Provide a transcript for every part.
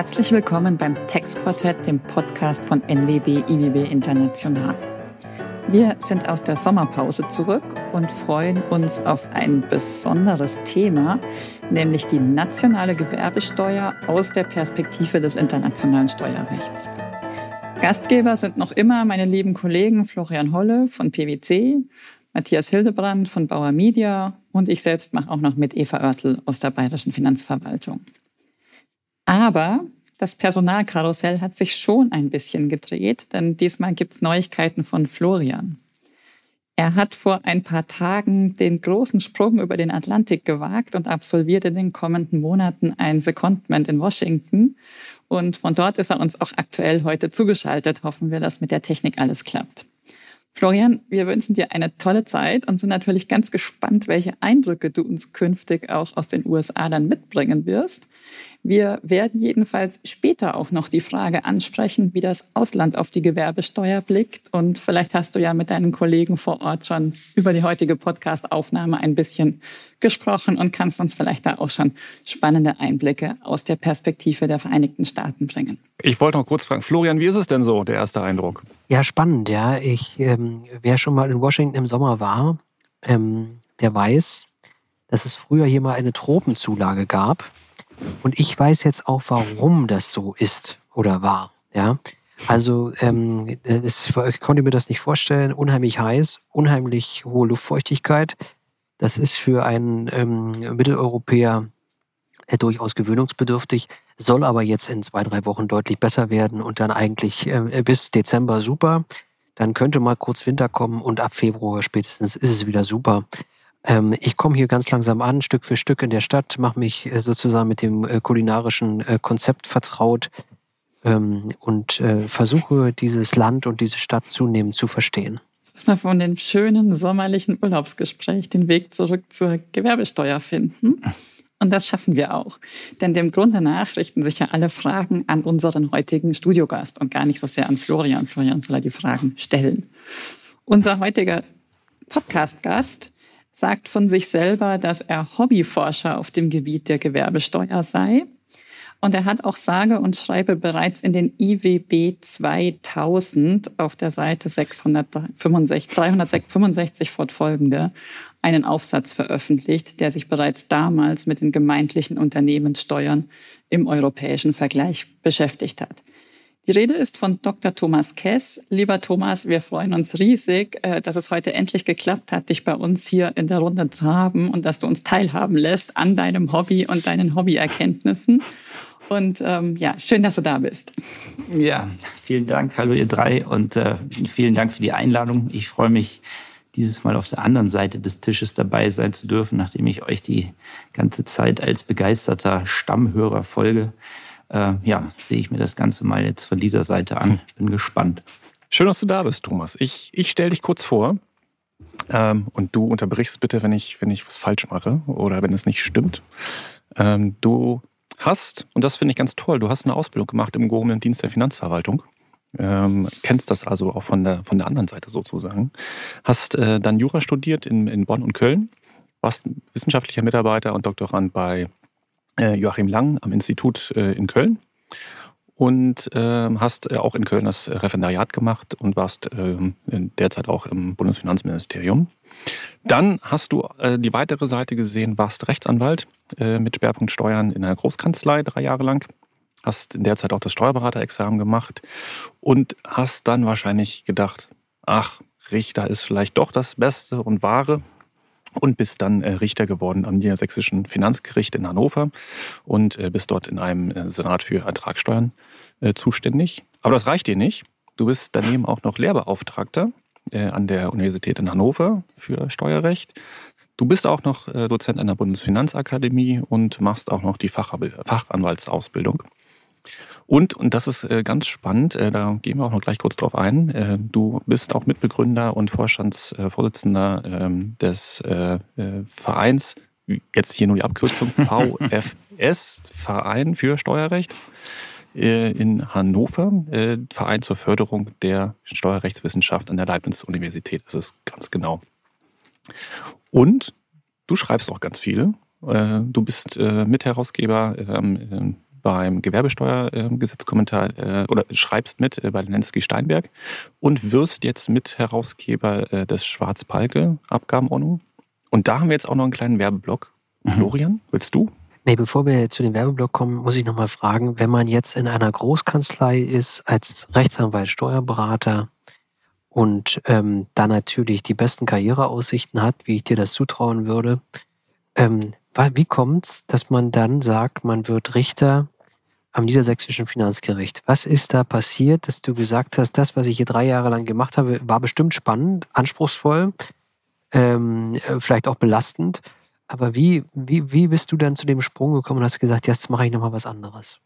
Herzlich willkommen beim Textquartett, dem Podcast von NWB IWB International. Wir sind aus der Sommerpause zurück und freuen uns auf ein besonderes Thema, nämlich die nationale Gewerbesteuer aus der Perspektive des internationalen Steuerrechts. Gastgeber sind noch immer meine lieben Kollegen Florian Holle von PwC, Matthias Hildebrand von Bauer Media und ich selbst mache auch noch mit Eva Oertel aus der Bayerischen Finanzverwaltung. Aber das Personalkarussell hat sich schon ein bisschen gedreht, denn diesmal gibt es Neuigkeiten von Florian. Er hat vor ein paar Tagen den großen Sprung über den Atlantik gewagt und absolviert in den kommenden Monaten ein Secondment in Washington. Und von dort ist er uns auch aktuell heute zugeschaltet. Hoffen wir, dass mit der Technik alles klappt. Florian, wir wünschen dir eine tolle Zeit und sind natürlich ganz gespannt, welche Eindrücke du uns künftig auch aus den USA dann mitbringen wirst. Wir werden jedenfalls später auch noch die Frage ansprechen, wie das Ausland auf die Gewerbesteuer blickt. Und vielleicht hast du ja mit deinen Kollegen vor Ort schon über die heutige Podcast-Aufnahme ein bisschen gesprochen und kannst uns vielleicht da auch schon spannende Einblicke aus der Perspektive der Vereinigten Staaten bringen. Ich wollte noch kurz fragen, Florian, wie ist es denn so, der erste Eindruck? Ja, spannend, ja. Ich, ähm, wer schon mal in Washington im Sommer war, ähm, der weiß, dass es früher hier mal eine Tropenzulage gab und ich weiß jetzt auch, warum das so ist oder war. Ja, also ähm, das, ich konnte mir das nicht vorstellen. Unheimlich heiß, unheimlich hohe Luftfeuchtigkeit. Das ist für einen ähm, Mitteleuropäer äh, durchaus gewöhnungsbedürftig, soll aber jetzt in zwei, drei Wochen deutlich besser werden und dann eigentlich äh, bis Dezember super. Dann könnte mal kurz Winter kommen und ab Februar spätestens ist es wieder super. Ähm, ich komme hier ganz langsam an, Stück für Stück in der Stadt, mache mich äh, sozusagen mit dem äh, kulinarischen äh, Konzept vertraut ähm, und äh, versuche dieses Land und diese Stadt zunehmend zu verstehen. Jetzt müssen wir von dem schönen sommerlichen Urlaubsgespräch den Weg zurück zur Gewerbesteuer finden. Und das schaffen wir auch. Denn dem Grunde nach richten sich ja alle Fragen an unseren heutigen Studiogast und gar nicht so sehr an Florian. Florian soll ja die Fragen stellen. Unser heutiger Podcast-Gast sagt von sich selber, dass er Hobbyforscher auf dem Gebiet der Gewerbesteuer sei. Und er hat auch sage und schreibe bereits in den IWB 2000 auf der Seite 665, 365 fortfolgende einen Aufsatz veröffentlicht, der sich bereits damals mit den gemeindlichen Unternehmenssteuern im europäischen Vergleich beschäftigt hat. Die Rede ist von Dr. Thomas Kess. Lieber Thomas, wir freuen uns riesig, äh, dass es heute endlich geklappt hat, dich bei uns hier in der Runde zu haben und dass du uns teilhaben lässt an deinem Hobby und deinen Hobbyerkenntnissen. Und ähm, ja, schön, dass du da bist. Ja, vielen Dank. Hallo ihr drei und äh, vielen Dank für die Einladung. Ich freue mich, dieses Mal auf der anderen Seite des Tisches dabei sein zu dürfen, nachdem ich euch die ganze Zeit als begeisterter Stammhörer folge äh, ja, sehe ich mir das Ganze mal jetzt von dieser Seite an. Bin gespannt. Schön, dass du da bist, Thomas. Ich, ich stelle dich kurz vor ähm, und du unterbrichst bitte, wenn ich, wenn ich was falsch mache oder wenn es nicht stimmt. Ähm, du hast, und das finde ich ganz toll, du hast eine Ausbildung gemacht im gehobenen Dienst der Finanzverwaltung. Ähm, kennst das also auch von der, von der anderen Seite sozusagen. Hast äh, dann Jura studiert in, in Bonn und Köln, warst wissenschaftlicher Mitarbeiter und Doktorand bei Joachim Lang am Institut äh, in Köln. Und ähm, hast äh, auch in Köln das Referendariat gemacht und warst ähm, derzeit auch im Bundesfinanzministerium. Dann hast du die weitere Seite gesehen, warst Rechtsanwalt mit Schwerpunkt Steuern in einer Großkanzlei drei Jahre lang, hast in der Zeit auch das Steuerberaterexamen gemacht und hast dann wahrscheinlich gedacht, ach, Richter ist vielleicht doch das Beste und Wahre und bist dann äh, Richter geworden am Niedersächsischen Finanzgericht in Hannover und äh, bist dort in einem äh, Senat für Ertragssteuern zuständig. Aber das reicht dir nicht. Du bist daneben auch noch Lehrbeauftragter an der Universität in Hannover für Steuerrecht. Du bist auch noch Dozent an der Bundesfinanzakademie und machst auch noch die Fachanwaltsausbildung. Und, und das ist äh, ganz spannend, äh, da gehen wir auch noch gleich kurz drauf ein, äh, du bist auch Mitbegründer und Vorstandsvorsitzender ähm, des Vereins, jetzt hier nur die Abkürzung, VFS, Verein für Steuerrecht in Hannover, Verein zur Förderung der Steuerrechtswissenschaft an der Leibniz-Universität. Das ist ganz genau. Und du schreibst auch ganz viel. Du bist Mitherausgeber ähm, beim Gewerbesteuergesetzkommentar äh, oder schreibst mit äh, bei Lenski Steinberg und wirst jetzt Mitherausgeber äh, des Schwarz-Palke-Abgabenordnung. Und da haben wir jetzt auch noch einen kleinen Werbeblock. Mhm. Florian, willst du? Nee, bevor wir zu dem Werbeblock kommen, muss ich nochmal fragen, wenn man jetzt in einer Großkanzlei ist, als Rechtsanwalt, Steuerberater und ähm, da natürlich die besten Karriereaussichten hat, wie ich dir das zutrauen würde, ähm, wie kommt es, dass man dann sagt, man wird Richter am Niedersächsischen Finanzgericht? Was ist da passiert, dass du gesagt hast, das, was ich hier drei Jahre lang gemacht habe, war bestimmt spannend, anspruchsvoll, ähm, äh, vielleicht auch belastend. Aber wie, wie, wie bist du dann zu dem Sprung gekommen und hast gesagt, jetzt mache ich nochmal was anderes?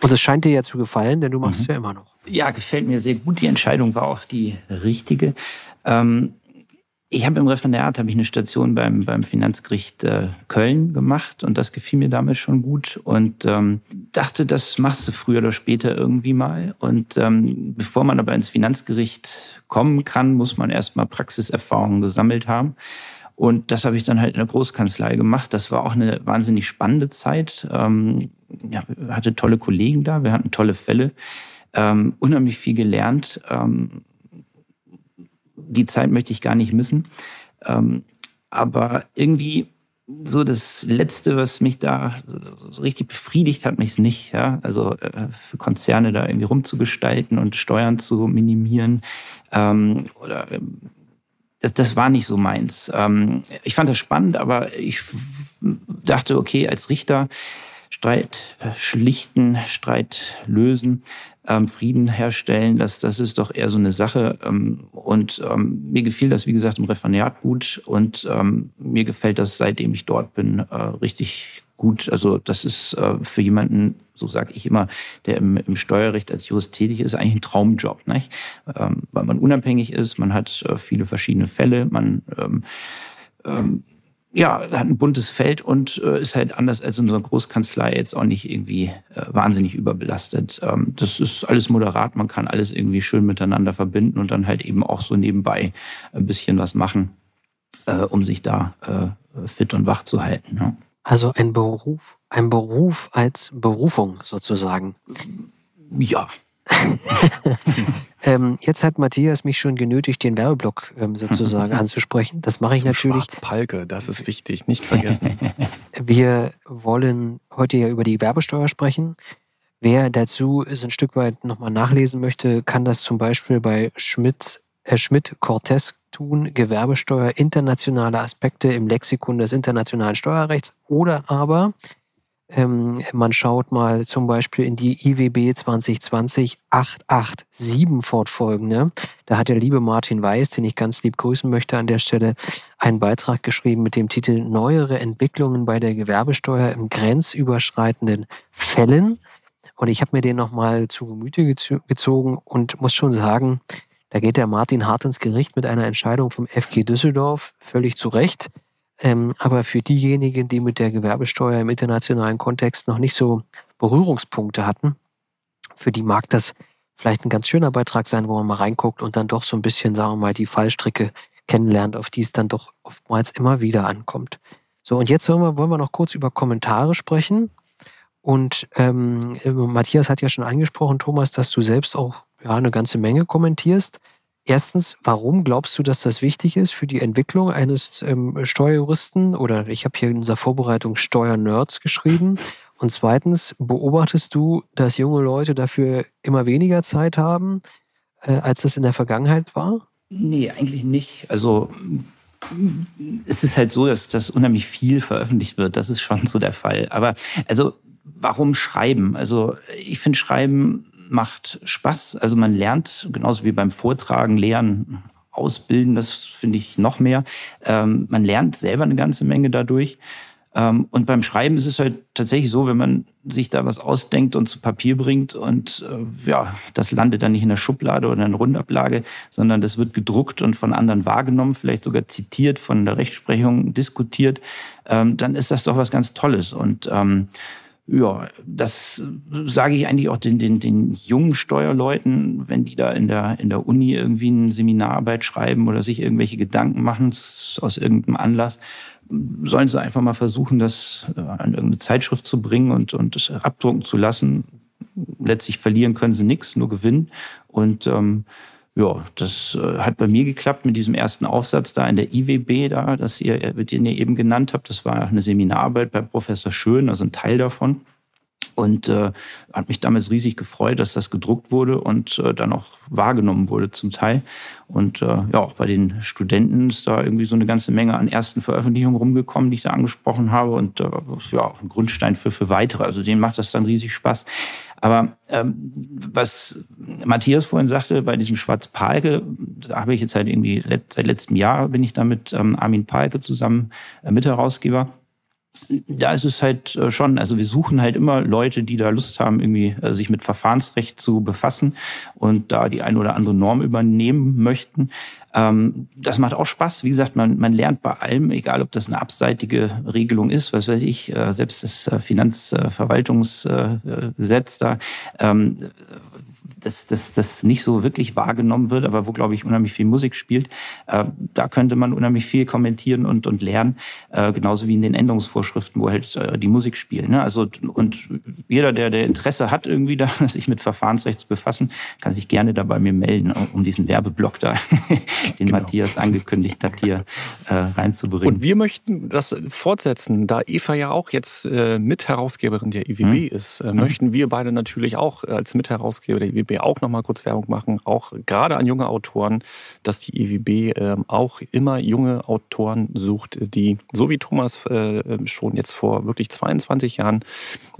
Und es scheint dir ja zu gefallen, denn du machst mhm. es ja immer noch. Ja, gefällt mir sehr gut. Die Entscheidung war auch die richtige. Ähm, ich habe im Referendariat habe ich eine Station beim, beim Finanzgericht äh, Köln gemacht und das gefiel mir damals schon gut und ähm, dachte, das machst du früher oder später irgendwie mal. Und ähm, bevor man aber ins Finanzgericht kommen kann, muss man erstmal Praxiserfahrungen gesammelt haben. Und das habe ich dann halt in der Großkanzlei gemacht. Das war auch eine wahnsinnig spannende Zeit. Ähm, ja, hatte tolle Kollegen da, wir hatten tolle Fälle, ähm, unheimlich viel gelernt. Ähm, die Zeit möchte ich gar nicht missen. Ähm, aber irgendwie so das Letzte, was mich da so richtig befriedigt hat, mich nicht. Ja? Also äh, für Konzerne da irgendwie rumzugestalten und Steuern zu minimieren ähm, oder ähm, das, das war nicht so meins. Ähm, ich fand das spannend, aber ich dachte, okay, als Richter Streit äh, schlichten, Streit lösen, ähm, Frieden herstellen, das, das ist doch eher so eine Sache. Ähm, und ähm, mir gefiel das, wie gesagt, im Referendariat gut und ähm, mir gefällt das, seitdem ich dort bin, äh, richtig gut. Also das ist äh, für jemanden, so sage ich immer, der im, im, Steuerrecht als Jurist tätig ist, eigentlich ein Traumjob, nicht? Ähm, weil man unabhängig ist, man hat äh, viele verschiedene Fälle, man ähm, ähm, ja, hat ein buntes Feld und äh, ist halt anders als in so einer Großkanzlei jetzt auch nicht irgendwie äh, wahnsinnig überbelastet. Ähm, das ist alles moderat, man kann alles irgendwie schön miteinander verbinden und dann halt eben auch so nebenbei ein bisschen was machen, äh, um sich da äh, fit und wach zu halten. Ja. Also ein Beruf, ein Beruf als Berufung sozusagen. Ja, ähm, jetzt hat Matthias mich schon genötigt, den Werbeblock ähm, sozusagen anzusprechen. Das mache ich Zum natürlich. Palke, das ist wichtig, nicht vergessen. Wir wollen heute ja über die Werbesteuer sprechen. Wer dazu so ein Stück weit nochmal nachlesen möchte, kann das zum Beispiel bei Schmidt, äh, Schmidt-Cortez tun, Gewerbesteuer, internationale Aspekte im Lexikon des internationalen Steuerrechts oder aber ähm, man schaut mal zum Beispiel in die IWB 2020 887 fortfolgende. Da hat der liebe Martin Weiß, den ich ganz lieb grüßen möchte an der Stelle, einen Beitrag geschrieben mit dem Titel Neuere Entwicklungen bei der Gewerbesteuer im grenzüberschreitenden Fällen. Und ich habe mir den nochmal zu Gemüte gezogen und muss schon sagen, da geht der Martin hart ins Gericht mit einer Entscheidung vom FG Düsseldorf, völlig zu Recht. Ähm, aber für diejenigen, die mit der Gewerbesteuer im internationalen Kontext noch nicht so Berührungspunkte hatten, für die mag das vielleicht ein ganz schöner Beitrag sein, wo man mal reinguckt und dann doch so ein bisschen, sagen wir mal, die Fallstricke kennenlernt, auf die es dann doch oftmals immer wieder ankommt. So, und jetzt wollen wir, wollen wir noch kurz über Kommentare sprechen. Und ähm, Matthias hat ja schon angesprochen, Thomas, dass du selbst auch ja, eine ganze Menge kommentierst. Erstens, warum glaubst du, dass das wichtig ist für die Entwicklung eines ähm, Steuerjuristen? Oder ich habe hier in unserer Vorbereitung Steuernerds geschrieben. Und zweitens, beobachtest du, dass junge Leute dafür immer weniger Zeit haben, äh, als das in der Vergangenheit war? Nee, eigentlich nicht. Also es ist halt so, dass das unheimlich viel veröffentlicht wird. Das ist schon so der Fall. Aber also warum schreiben? Also ich finde Schreiben macht Spaß. Also man lernt, genauso wie beim Vortragen, Lehren, Ausbilden, das finde ich noch mehr. Ähm, man lernt selber eine ganze Menge dadurch. Ähm, und beim Schreiben ist es halt tatsächlich so, wenn man sich da was ausdenkt und zu Papier bringt und äh, ja, das landet dann nicht in der Schublade oder in der Rundablage, sondern das wird gedruckt und von anderen wahrgenommen, vielleicht sogar zitiert, von der Rechtsprechung diskutiert, ähm, dann ist das doch was ganz Tolles. Und ähm, ja, das sage ich eigentlich auch den, den, den jungen Steuerleuten, wenn die da in der, in der Uni irgendwie eine Seminararbeit schreiben oder sich irgendwelche Gedanken machen aus irgendeinem Anlass. sollen sie einfach mal versuchen, das äh, an irgendeine Zeitschrift zu bringen und, und das abdrucken zu lassen. Letztlich verlieren können sie nichts, nur gewinnen. Und ähm, ja, das äh, hat bei mir geklappt mit diesem ersten Aufsatz da in der IWB da, das ihr, äh, den ihr eben genannt habt. Das war eine Seminararbeit bei Professor Schön, also ein Teil davon. Und äh, hat mich damals riesig gefreut, dass das gedruckt wurde und äh, dann auch wahrgenommen wurde zum Teil. Und äh, ja, auch bei den Studenten ist da irgendwie so eine ganze Menge an ersten Veröffentlichungen rumgekommen, die ich da angesprochen habe. Und äh, ja, auch ein Grundstein für, für weitere. Also denen macht das dann riesig Spaß. Aber ähm, was Matthias vorhin sagte, bei diesem Schwarz-Palke, da habe ich jetzt halt irgendwie seit letztem Jahr bin ich da mit ähm, Armin Palke zusammen äh, Mitherausgeber da ist es halt äh, schon, also wir suchen halt immer Leute, die da Lust haben, irgendwie äh, sich mit Verfahrensrecht zu befassen und da die eine oder andere Norm übernehmen möchten. Ähm, das macht auch Spaß. Wie gesagt, man, man lernt bei allem, egal ob das eine abseitige Regelung ist, was weiß ich, äh, selbst das Finanzverwaltungsgesetz da, ähm, das, das, das nicht so wirklich wahrgenommen wird, aber wo, glaube ich, unheimlich viel Musik spielt. Äh, da könnte man unheimlich viel kommentieren und, und lernen, äh, genauso wie in den Änderungsvorschriften, wo halt äh, die Musik spielt. Ne? Also, und jeder, der, der Interesse hat, irgendwie da, sich mit Verfahrensrecht zu befassen, kann sich gerne da bei mir melden, um diesen Werbeblock da, den genau. Matthias angekündigt hat, hier äh, reinzubringen. Und wir möchten das fortsetzen, da Eva ja auch jetzt äh, Mitherausgeberin der IWB hm. ist, äh, möchten wir beide natürlich auch als Mitherausgeber der IWB auch noch mal kurz Werbung machen, auch gerade an junge Autoren, dass die EWB äh, auch immer junge Autoren sucht, die, so wie Thomas äh, schon jetzt vor wirklich 22 Jahren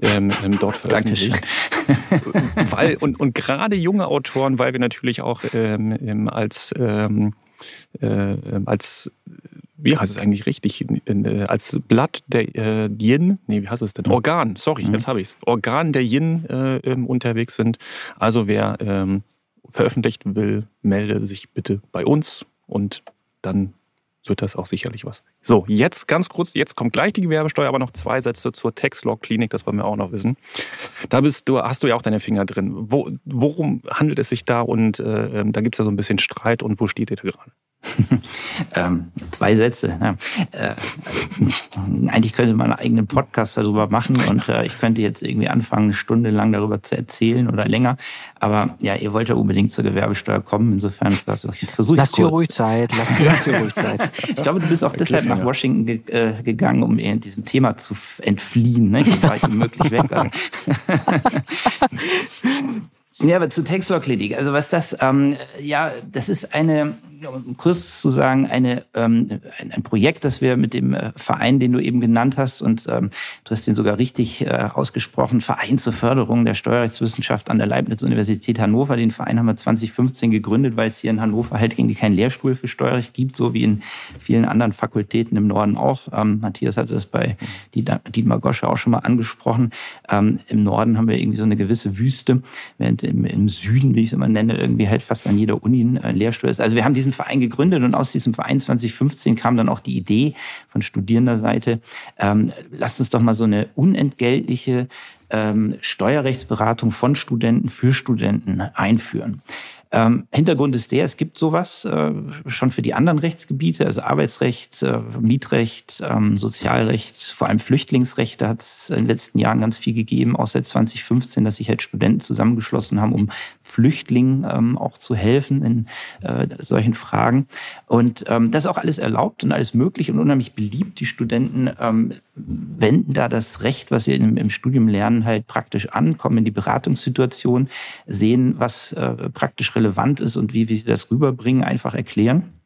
ähm, ähm, dort veröffentlicht. weil, und, und gerade junge Autoren, weil wir natürlich auch ähm, ähm als, ähm, äh, als wie heißt es eigentlich richtig, äh, als Blatt der äh, Yin, nee, wie heißt es denn? Organ, sorry, mhm. jetzt habe ich es. Organ der Yin äh, ähm, unterwegs sind. Also wer ähm, veröffentlicht will, melde sich bitte bei uns und dann wird das auch sicherlich was. So, jetzt ganz kurz, jetzt kommt gleich die Gewerbesteuer, aber noch zwei Sätze zur Textlog-Klinik, das wollen wir auch noch wissen. Da bist du, hast du ja auch deine Finger drin. Wo, worum handelt es sich da? Und äh, ähm, da gibt es ja so ein bisschen Streit und wo steht ihr da gerade? ähm, zwei Sätze. Ja. Äh, eigentlich könnte man einen eigenen Podcast darüber machen und äh, ich könnte jetzt irgendwie anfangen, eine Stunde lang darüber zu erzählen oder länger. Aber ja, ihr wollt ja unbedingt zur Gewerbesteuer kommen. Insofern versuche ich es Lass dir ruhig Zeit. Lass, lass dir ruhig Zeit. ich glaube, du bist auch deshalb nach Washington ge äh, gegangen, um diesem Thema zu entfliehen. Ne? Ich war ich möglich weg. ja, aber zu Textlog-Klinik. Also was das, ähm, ja, das ist eine um kurz zu sagen, eine, ähm, ein, Projekt, das wir mit dem äh, Verein, den du eben genannt hast, und ähm, du hast den sogar richtig äh, ausgesprochen, Verein zur Förderung der Steuerrechtswissenschaft an der Leibniz-Universität Hannover. Den Verein haben wir 2015 gegründet, weil es hier in Hannover halt irgendwie keinen Lehrstuhl für Steuerrecht gibt, so wie in vielen anderen Fakultäten im Norden auch. Ähm, Matthias hatte das bei Dietmar Gosche auch schon mal angesprochen. Ähm, Im Norden haben wir irgendwie so eine gewisse Wüste, während im, im Süden, wie ich es immer nenne, irgendwie halt fast an jeder Uni ein äh, Lehrstuhl ist. Also wir haben diesen diesen Verein gegründet und aus diesem Verein 2015 kam dann auch die Idee von Studierenderseite, ähm, lasst uns doch mal so eine unentgeltliche ähm, Steuerrechtsberatung von Studenten für Studenten einführen. Ähm, Hintergrund ist der, es gibt sowas äh, schon für die anderen Rechtsgebiete, also Arbeitsrecht, äh, Mietrecht, ähm, Sozialrecht, vor allem Flüchtlingsrecht. Da hat es in den letzten Jahren ganz viel gegeben, auch seit 2015, dass sich halt Studenten zusammengeschlossen haben, um Flüchtlingen ähm, auch zu helfen in äh, solchen Fragen. Und ähm, das ist auch alles erlaubt und alles möglich und unheimlich beliebt. Die Studenten ähm, wenden da das Recht, was sie im, im, Studium lernen, halt praktisch an, kommen in die Beratungssituation, sehen, was äh, praktisch relevant ist und wie, wie sie das rüberbringen, einfach erklären.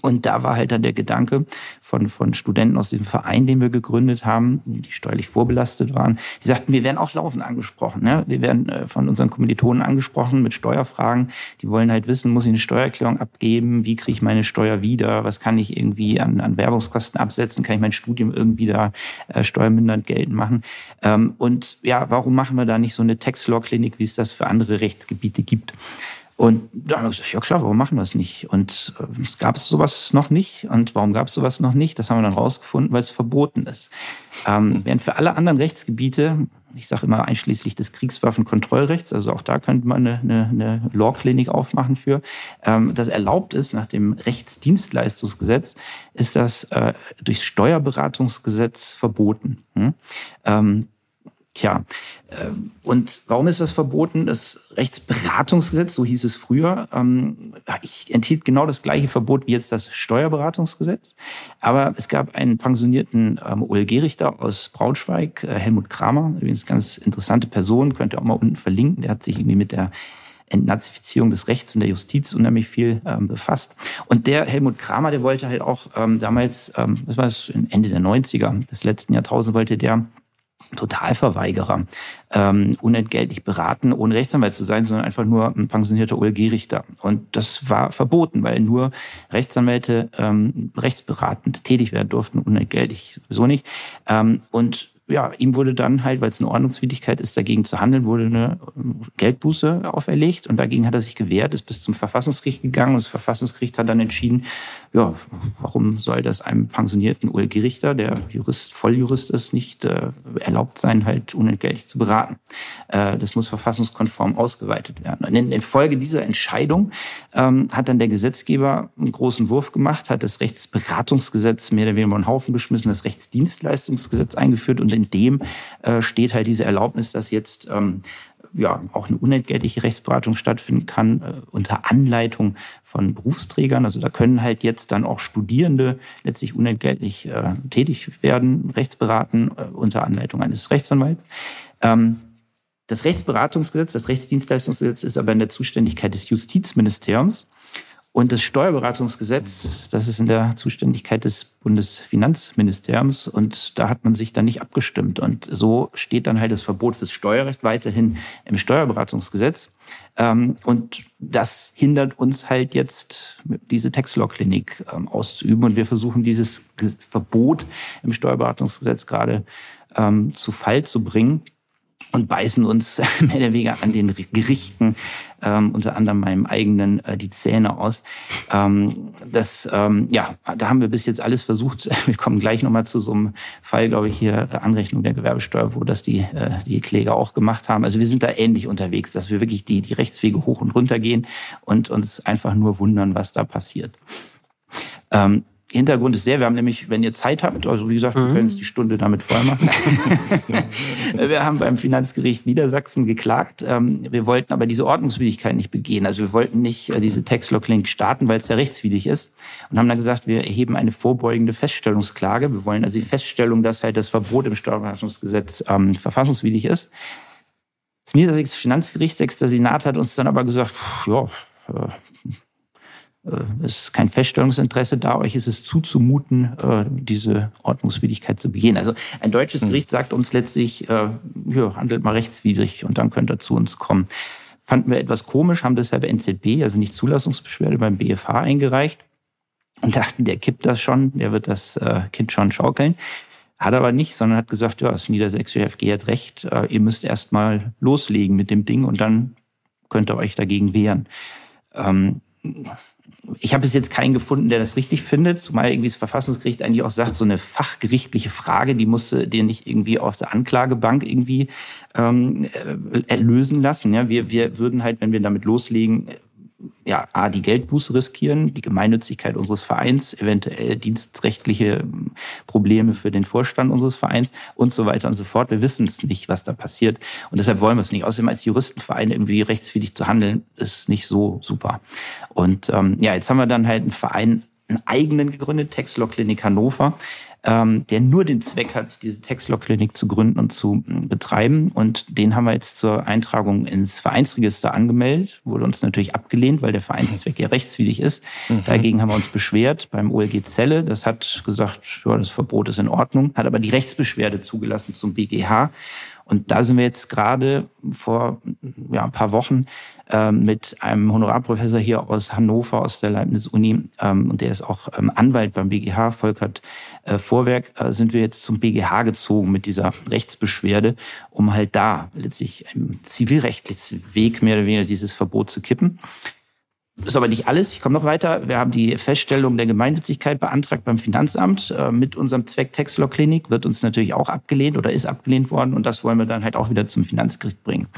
Und da war halt dann der Gedanke von, von Studenten aus diesem Verein, den wir gegründet haben, die steuerlich vorbelastet waren. Die sagten, wir werden auch laufend angesprochen. Ne? Wir werden äh, von unseren Kommilitonen angesprochen mit Steuerfragen. Die wollen halt wissen, muss ich eine Steuererklärung abgeben? Wie kriege ich meine Steuer wieder? Was kann ich irgendwie an, an Werbungskosten absetzen? Kann ich mein Studium irgendwie da äh, steuermindernd geltend machen? Ähm, und ja, warum machen wir da nicht so eine Tax-Law-Klinik, wie es das für andere Rechtsgebiete gibt? Und da haben wir gesagt, ja klar, warum machen wir es nicht? Und äh, es gab sowas noch nicht. Und warum gab es sowas noch nicht? Das haben wir dann rausgefunden, weil es verboten ist. Ähm, während für alle anderen Rechtsgebiete, ich sage immer einschließlich des Kriegswaffenkontrollrechts, also auch da könnte man eine, eine, eine Law-Klinik aufmachen für, ähm, das erlaubt ist nach dem Rechtsdienstleistungsgesetz, ist das äh, durchs Steuerberatungsgesetz verboten. Hm? Ähm, Tja, ähm, und warum ist das verboten? Das Rechtsberatungsgesetz, so hieß es früher, ähm, enthielt genau das gleiche Verbot wie jetzt das Steuerberatungsgesetz. Aber es gab einen pensionierten ähm, OLG-Richter aus Braunschweig, äh, Helmut Kramer, übrigens ganz interessante Person, könnt ihr auch mal unten verlinken. Der hat sich irgendwie mit der Entnazifizierung des Rechts und der Justiz unheimlich viel ähm, befasst. Und der Helmut Kramer, der wollte halt auch ähm, damals, ähm, was war es, Ende der 90er des letzten Jahrtausends, wollte der Totalverweigerer ähm, unentgeltlich beraten, ohne Rechtsanwalt zu sein, sondern einfach nur ein pensionierter OLG-Richter. Und das war verboten, weil nur Rechtsanwälte ähm, rechtsberatend tätig werden durften, unentgeltlich sowieso nicht. Ähm, und ja, ihm wurde dann halt, weil es eine Ordnungswidrigkeit ist, dagegen zu handeln, wurde eine ähm, Geldbuße auferlegt und dagegen hat er sich gewehrt, ist bis zum Verfassungsgericht gegangen und das Verfassungsgericht hat dann entschieden, ja, warum soll das einem pensionierten OLG-Richter, der Jurist, Volljurist ist, nicht äh, erlaubt sein, halt unentgeltlich zu beraten. Äh, das muss verfassungskonform ausgeweitet werden. Und in, in Folge dieser Entscheidung ähm, hat dann der Gesetzgeber einen großen Wurf gemacht, hat das Rechtsberatungsgesetz mehr oder weniger über den Haufen geschmissen, das Rechtsdienstleistungsgesetz eingeführt und in dem äh, steht halt diese Erlaubnis, dass jetzt ähm, ja, auch eine unentgeltliche Rechtsberatung stattfinden kann äh, unter Anleitung von Berufsträgern. Also da können halt jetzt dann auch Studierende letztlich unentgeltlich äh, tätig werden, rechtsberaten äh, unter Anleitung eines Rechtsanwalts. Ähm, das Rechtsberatungsgesetz, das Rechtsdienstleistungsgesetz ist aber in der Zuständigkeit des Justizministeriums. Und das Steuerberatungsgesetz, das ist in der Zuständigkeit des Bundesfinanzministeriums und da hat man sich dann nicht abgestimmt. Und so steht dann halt das Verbot fürs Steuerrecht weiterhin im Steuerberatungsgesetz. Ähm, und das hindert uns halt jetzt, diese Textlaw-Klinik ähm, auszuüben. Und wir versuchen dieses Verbot im Steuerberatungsgesetz gerade ähm, zu Fall zu bringen und beißen uns mehr oder weniger an den Gerichten, ähm, unter anderem meinem eigenen, äh, die Zähne aus. Ähm, das, ähm, ja, da haben wir bis jetzt alles versucht. Wir kommen gleich nochmal zu so einem Fall, glaube ich, hier äh, Anrechnung der Gewerbesteuer, wo das die, äh, die Kläger auch gemacht haben. Also wir sind da ähnlich unterwegs, dass wir wirklich die, die Rechtswege hoch und runter gehen und uns einfach nur wundern, was da passiert. Ähm, Hintergrund ist der, wir haben nämlich, wenn ihr Zeit habt, also wie gesagt, wir mhm. können es die Stunde damit voll machen. wir haben beim Finanzgericht Niedersachsen geklagt. Ähm, wir wollten aber diese Ordnungswidrigkeit nicht begehen. Also wir wollten nicht äh, diese Textlock-Link starten, weil es ja rechtswidrig ist. Und haben dann gesagt, wir erheben eine vorbeugende Feststellungsklage. Wir wollen also die Feststellung, dass halt das Verbot im Steuerberatungsgesetz ähm, verfassungswidrig ist. Das Niedersächsische Finanzgericht, sechster Senat, hat uns dann aber gesagt, ja, äh, äh, es ist kein Feststellungsinteresse da, euch ist es zuzumuten, äh, diese Ordnungswidrigkeit zu begehen. Also ein deutsches hm. Gericht sagt uns letztlich, äh, ja, handelt mal rechtswidrig und dann könnt ihr zu uns kommen. Fanden wir etwas komisch, haben deshalb NZB, also nicht Zulassungsbeschwerde beim BFH eingereicht und dachten, der kippt das schon, der wird das Kind schon schaukeln. Hat aber nicht, sondern hat gesagt, ja, das niedersächsische FG hat recht, ihr müsst erst mal loslegen mit dem Ding und dann könnt ihr euch dagegen wehren. Ich habe bis jetzt keinen gefunden, der das richtig findet, zumal irgendwie das Verfassungsgericht eigentlich auch sagt, so eine fachgerichtliche Frage, die musst du dir nicht irgendwie auf der Anklagebank irgendwie ähm, erlösen lassen. Ja, wir, wir würden halt, wenn wir damit loslegen, ja, A, die Geldbuße riskieren, die Gemeinnützigkeit unseres Vereins, eventuell dienstrechtliche ähm, Probleme für den Vorstand unseres Vereins und so weiter und so fort. Wir wissen es nicht, was da passiert. Und deshalb wollen wir es nicht. Außerdem als Juristenverein irgendwie rechtswidrig zu handeln, ist nicht so super. Und ähm, ja, jetzt haben wir dann halt einen Verein, einen eigenen gegründet, Textlaw Klinik Hannover ähm, der nur den Zweck hat, diese Textlog-Klinik zu gründen und zu äh, betreiben. Und den haben wir jetzt zur Eintragung ins Vereinsregister angemeldet. Wurde uns natürlich abgelehnt, weil der Vereinszweck ja rechtswidrig ist. Mhm. Dagegen haben wir uns beschwert beim OLG Zelle. Das hat gesagt, ja, das Verbot ist in Ordnung, hat aber die Rechtsbeschwerde zugelassen zum BGH. Und da sind wir jetzt gerade vor ja, ein paar Wochen ähm, mit einem Honorarprofessor hier aus Hannover, aus der Leibniz-Uni, ähm, und der ist auch ähm, Anwalt beim BGH, Volkert äh, Vorwerk, äh, sind wir jetzt zum BGH gezogen mit dieser Rechtsbeschwerde, um halt da letztlich im zivilrechtlichen Weg mehr oder weniger dieses Verbot zu kippen. Ist aber nicht alles. Ich komme noch weiter. Wir haben die Feststellung der Gemeinnützigkeit beantragt beim Finanzamt. Äh, mit unserem Zweck Textlor Klinik wird uns natürlich auch abgelehnt oder ist abgelehnt worden. Und das wollen wir dann halt auch wieder zum Finanzgericht bringen.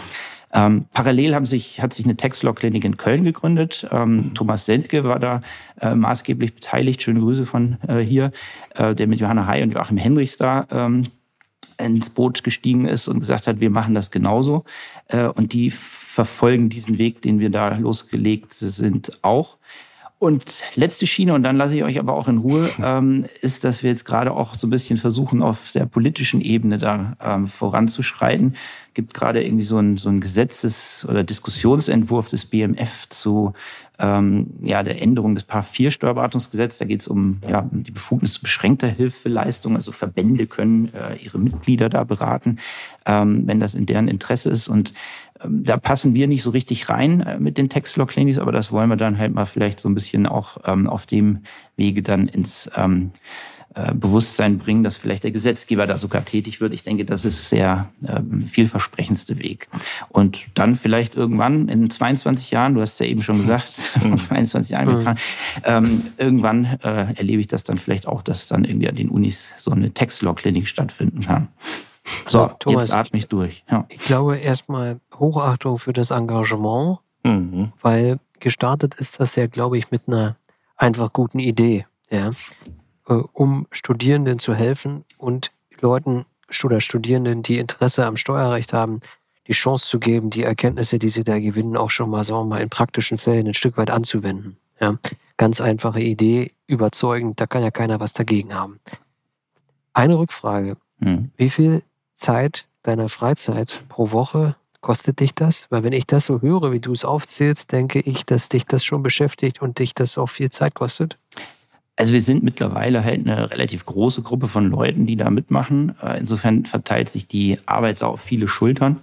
Ähm, parallel haben sich, hat sich eine Textlor-Klinik in Köln gegründet. Ähm. Thomas Sendke war da äh, maßgeblich beteiligt. Schöne Grüße von äh, hier, äh, der mit Johanna Hay und Joachim Hendrichs da ähm, ins Boot gestiegen ist und gesagt hat, wir machen das genauso. Äh, und die verfolgen diesen Weg, den wir da losgelegt sind, auch. Und letzte Schiene, und dann lasse ich euch aber auch in Ruhe, ähm, ist, dass wir jetzt gerade auch so ein bisschen versuchen, auf der politischen Ebene da ähm, voranzuschreiten. Gibt gerade irgendwie so ein, so ein Gesetzes- oder Diskussionsentwurf des BMF zu ähm, ja, der Änderung des Paar 4 Steuerberatungsgesetzes. Da geht es um ja, die Befugnis beschränkter Hilfeleistung. Also Verbände können äh, ihre Mitglieder da beraten, ähm, wenn das in deren Interesse ist. Und ähm, da passen wir nicht so richtig rein äh, mit den Textlaw-Clinics, aber das wollen wir dann halt mal vielleicht so ein bisschen auch ähm, auf dem Wege dann ins ähm, äh, Bewusstsein bringen, dass vielleicht der Gesetzgeber da sogar tätig wird. Ich denke, das ist sehr ähm, vielversprechendste Weg. Und dann vielleicht irgendwann in 22 Jahren, du hast ja eben schon gesagt, von 22 Jahren mhm. ähm, irgendwann äh, erlebe ich das dann vielleicht auch, dass dann irgendwie an den Unis so eine Textlaw-Klinik stattfinden kann. So, Thomas, jetzt atme ich durch. Ja. Ich glaube erstmal Hochachtung für das Engagement, mhm. weil gestartet ist das ja, glaube ich, mit einer einfach guten Idee. Ja. Äh, um Studierenden zu helfen und Leuten oder Studierenden, die Interesse am Steuerrecht haben, die Chance zu geben, die Erkenntnisse, die sie da gewinnen, auch schon mal, sagen wir mal, in praktischen Fällen ein Stück weit anzuwenden. Ja, ganz einfache Idee, überzeugend, da kann ja keiner was dagegen haben. Eine Rückfrage. Hm. Wie viel Zeit deiner Freizeit pro Woche kostet dich das? Weil wenn ich das so höre, wie du es aufzählst, denke ich, dass dich das schon beschäftigt und dich das auch viel Zeit kostet. Also wir sind mittlerweile halt eine relativ große Gruppe von Leuten, die da mitmachen. Äh, insofern verteilt sich die Arbeit auf viele Schultern.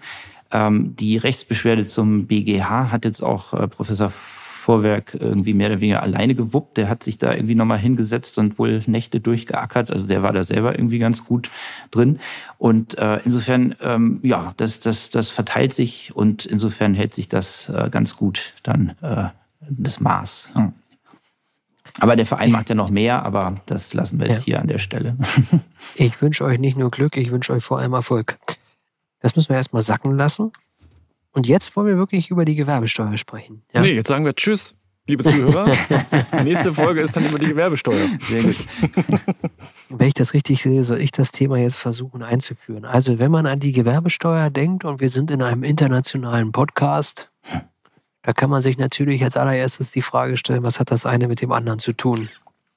Ähm, die Rechtsbeschwerde zum BGH hat jetzt auch äh, Professor Vorwerk irgendwie mehr oder weniger alleine gewuppt. Der hat sich da irgendwie nochmal hingesetzt und wohl Nächte durchgeackert. Also der war da selber irgendwie ganz gut drin. Und äh, insofern, ähm, ja, das, das, das verteilt sich und insofern hält sich das ganz gut dann das Maß. Ja. Aber der Verein macht ja noch mehr, aber das lassen wir jetzt ja. hier an der Stelle. ich wünsche euch nicht nur Glück, ich wünsche euch vor allem Erfolg. Das müssen wir erstmal sacken lassen. Und jetzt wollen wir wirklich über die Gewerbesteuer sprechen. Ja? Nee, jetzt sagen wir Tschüss, liebe Zuhörer. Nächste Folge ist dann über die Gewerbesteuer. Sehr gut. Wenn ich das richtig sehe, soll ich das Thema jetzt versuchen einzuführen. Also, wenn man an die Gewerbesteuer denkt und wir sind in einem internationalen Podcast, da kann man sich natürlich als allererstes die Frage stellen, was hat das eine mit dem anderen zu tun?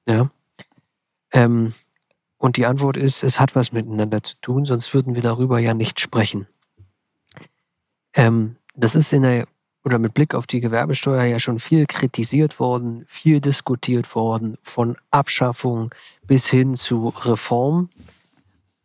Ja. Ähm, und die Antwort ist, es hat was miteinander zu tun, sonst würden wir darüber ja nicht sprechen. Ähm, das ist in der, oder mit Blick auf die Gewerbesteuer ja schon viel kritisiert worden, viel diskutiert worden, von Abschaffung bis hin zu Reform.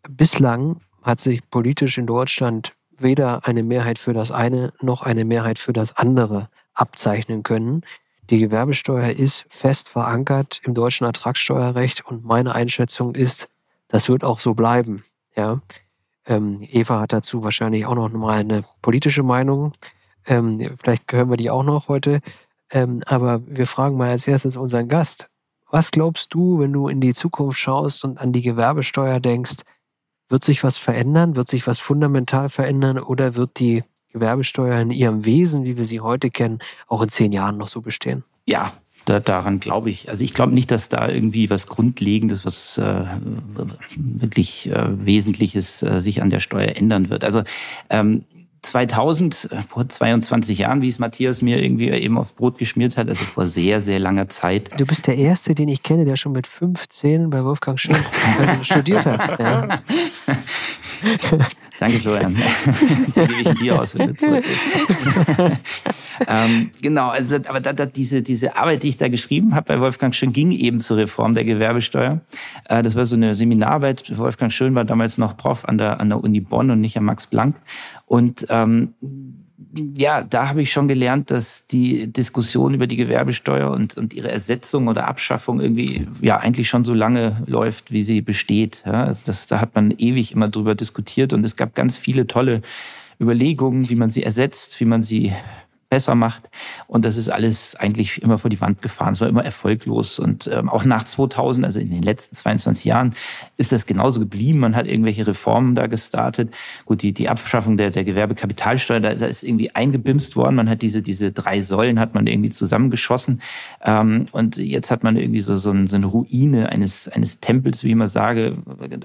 Bislang hat sich politisch in Deutschland weder eine Mehrheit für das eine noch eine Mehrheit für das andere abzeichnen können. Die Gewerbesteuer ist fest verankert im deutschen Ertragssteuerrecht und meine Einschätzung ist, das wird auch so bleiben. Ja. Ähm, Eva hat dazu wahrscheinlich auch noch mal eine politische Meinung. Ähm, vielleicht hören wir die auch noch heute. Ähm, aber wir fragen mal als erstes unseren Gast. Was glaubst du, wenn du in die Zukunft schaust und an die Gewerbesteuer denkst, wird sich was verändern? Wird sich was fundamental verändern? Oder wird die Gewerbesteuer in ihrem Wesen, wie wir sie heute kennen, auch in zehn Jahren noch so bestehen? Ja, da, daran glaube ich. Also ich glaube nicht, dass da irgendwie was Grundlegendes, was äh, wirklich äh, Wesentliches äh, sich an der Steuer ändern wird. Also ähm, 2000, äh, vor 22 Jahren, wie es Matthias mir irgendwie eben aufs Brot geschmiert hat, also vor sehr, sehr langer Zeit. Du bist der Erste, den ich kenne, der schon mit 15 bei Wolfgang Schön studiert hat. Ja. Danke, Florian. Die gebe ich ein Bier aus, ähm, genau, also aber da, da, diese, diese Arbeit, die ich da geschrieben habe bei Wolfgang Schön, ging eben zur Reform der Gewerbesteuer. Äh, das war so eine Seminararbeit. Wolfgang Schön war damals noch Prof an der, an der Uni Bonn und nicht am Max Planck. Und ähm, ja, da habe ich schon gelernt, dass die Diskussion über die Gewerbesteuer und, und ihre Ersetzung oder Abschaffung irgendwie ja eigentlich schon so lange läuft, wie sie besteht. Ja, also das, da hat man ewig immer drüber diskutiert und es gab ganz viele tolle Überlegungen, wie man sie ersetzt, wie man sie besser macht. Und das ist alles eigentlich immer vor die Wand gefahren. Es war immer erfolglos. Und ähm, auch nach 2000, also in den letzten 22 Jahren, ist das genauso geblieben. Man hat irgendwelche Reformen da gestartet. Gut, die, die Abschaffung der, der Gewerbekapitalsteuer, da, ist irgendwie eingebimst worden. Man hat diese, diese drei Säulen hat man irgendwie zusammengeschossen. Ähm, und jetzt hat man irgendwie so, so, eine Ruine eines, eines Tempels, wie immer sage,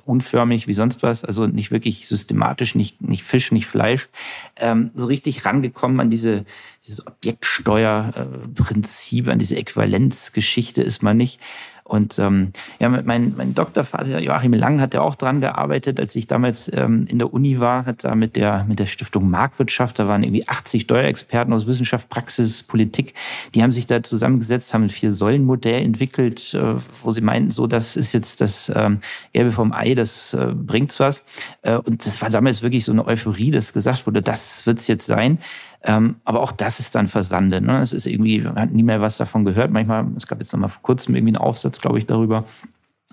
unförmig wie sonst was. Also nicht wirklich systematisch, nicht, nicht Fisch, nicht Fleisch. Ähm, so richtig rangekommen an diese dieses Objektsteuerprinzip, an diese Äquivalenzgeschichte ist man nicht. Und ähm, ja, mein, mein Doktorvater Joachim Lang hat ja auch dran gearbeitet, als ich damals ähm, in der Uni war, hat da mit der, mit der Stiftung Marktwirtschaft, da waren irgendwie 80 Steuerexperten aus Wissenschaft, Praxis, Politik, die haben sich da zusammengesetzt, haben ein Vier-Säulen-Modell entwickelt, äh, wo sie meinten, so, das ist jetzt das ähm, Erbe vom Ei, das äh, bringt's was. Äh, und das war damals wirklich so eine Euphorie, dass gesagt wurde, das wird's jetzt sein. Ähm, aber auch das ist dann versandet. Ne? Es ist irgendwie, man hat nie mehr was davon gehört. Manchmal, es gab jetzt noch mal vor kurzem irgendwie einen Aufsatz, glaube ich, darüber,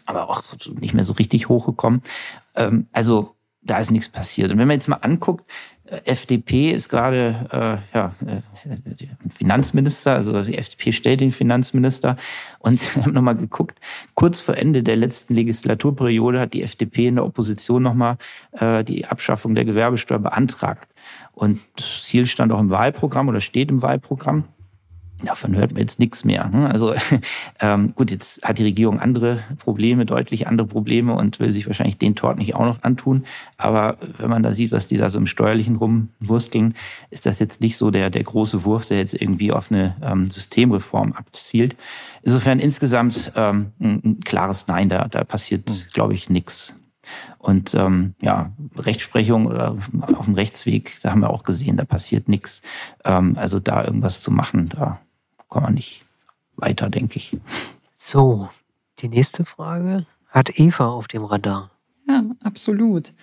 aber auch nicht mehr so richtig hochgekommen. Ähm, also da ist nichts passiert. Und wenn man jetzt mal anguckt, FDP ist gerade äh, ja, äh, Finanzminister, also die FDP stellt den Finanzminister. Und ich habe nochmal geguckt, kurz vor Ende der letzten Legislaturperiode hat die FDP in der Opposition nochmal äh, die Abschaffung der Gewerbesteuer beantragt. Und das Ziel stand auch im Wahlprogramm oder steht im Wahlprogramm. Davon hört man jetzt nichts mehr. Ne? Also ähm, gut, jetzt hat die Regierung andere Probleme, deutlich andere Probleme und will sich wahrscheinlich den Tort nicht auch noch antun. Aber wenn man da sieht, was die da so im Steuerlichen rumwursteln, ist das jetzt nicht so der, der große Wurf, der jetzt irgendwie auf eine ähm, Systemreform abzielt. Insofern insgesamt ähm, ein, klares Nein, da, da passiert, hm. glaube ich, nichts. Und ähm, ja, Rechtsprechung oder auf dem Rechtsweg, da haben wir auch gesehen, da passiert nichts. Ähm, also da irgendwas zu machen, da kommt man nicht weiter, denke ich. So, die nächste Frage hat Eva auf dem Radar. Ja, absolut.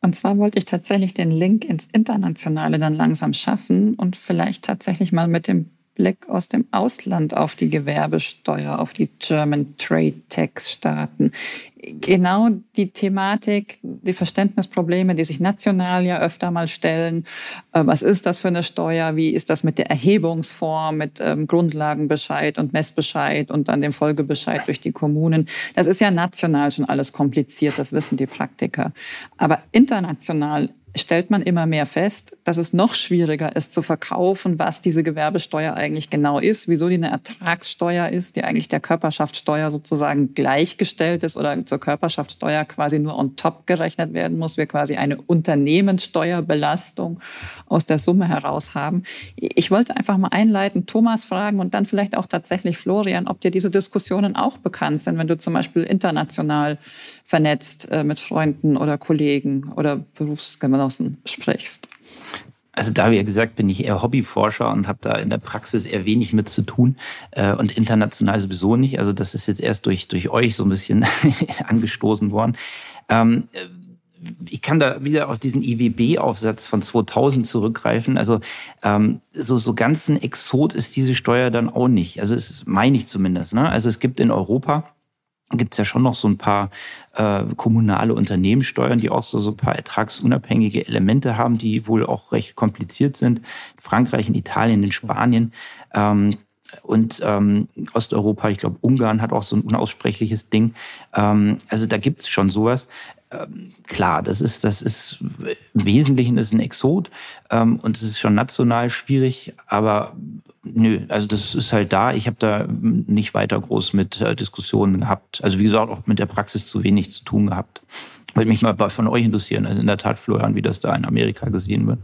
Und zwar wollte ich tatsächlich den Link ins Internationale dann langsam schaffen und vielleicht tatsächlich mal mit dem Blick aus dem Ausland auf die Gewerbesteuer, auf die German Trade Tax Staaten. Genau die Thematik, die Verständnisprobleme, die sich national ja öfter mal stellen. Äh, was ist das für eine Steuer? Wie ist das mit der Erhebungsform, mit ähm, Grundlagenbescheid und Messbescheid und dann dem Folgebescheid durch die Kommunen? Das ist ja national schon alles kompliziert, das wissen die Praktiker. Aber international stellt man immer mehr fest, dass es noch schwieriger ist zu verkaufen, was diese Gewerbesteuer eigentlich genau ist, wieso die eine Ertragssteuer ist, die eigentlich der Körperschaftssteuer sozusagen gleichgestellt ist oder zur Körperschaftssteuer quasi nur on top gerechnet werden muss, wir quasi eine Unternehmenssteuerbelastung aus der Summe heraus haben. Ich wollte einfach mal einleiten, Thomas fragen und dann vielleicht auch tatsächlich Florian, ob dir diese Diskussionen auch bekannt sind, wenn du zum Beispiel international vernetzt äh, mit Freunden oder Kollegen oder Berufsgenossen sprichst? Also da, wie gesagt, bin ich eher Hobbyforscher und habe da in der Praxis eher wenig mit zu tun äh, und international sowieso nicht. Also das ist jetzt erst durch, durch euch so ein bisschen angestoßen worden. Ähm, ich kann da wieder auf diesen IWB-Aufsatz von 2000 zurückgreifen. Also ähm, so, so ganz ein Exot ist diese Steuer dann auch nicht. Also es meine ich zumindest. Ne? Also es gibt in Europa gibt es ja schon noch so ein paar äh, kommunale Unternehmenssteuern, die auch so, so ein paar ertragsunabhängige Elemente haben, die wohl auch recht kompliziert sind. In Frankreich, in Italien, in Spanien. Ähm, und ähm, Osteuropa, ich glaube, Ungarn hat auch so ein unaussprechliches Ding. Ähm, also da gibt es schon sowas. Ähm, klar, das ist, das ist im Wesentlichen ist ein Exot ähm, und es ist schon national schwierig, aber nö, also das ist halt da. Ich habe da nicht weiter groß mit äh, Diskussionen gehabt. Also wie gesagt, auch mit der Praxis zu wenig zu tun gehabt. Würde mich mal von euch interessieren, also in der Tat, Florian, wie das da in Amerika gesehen wird.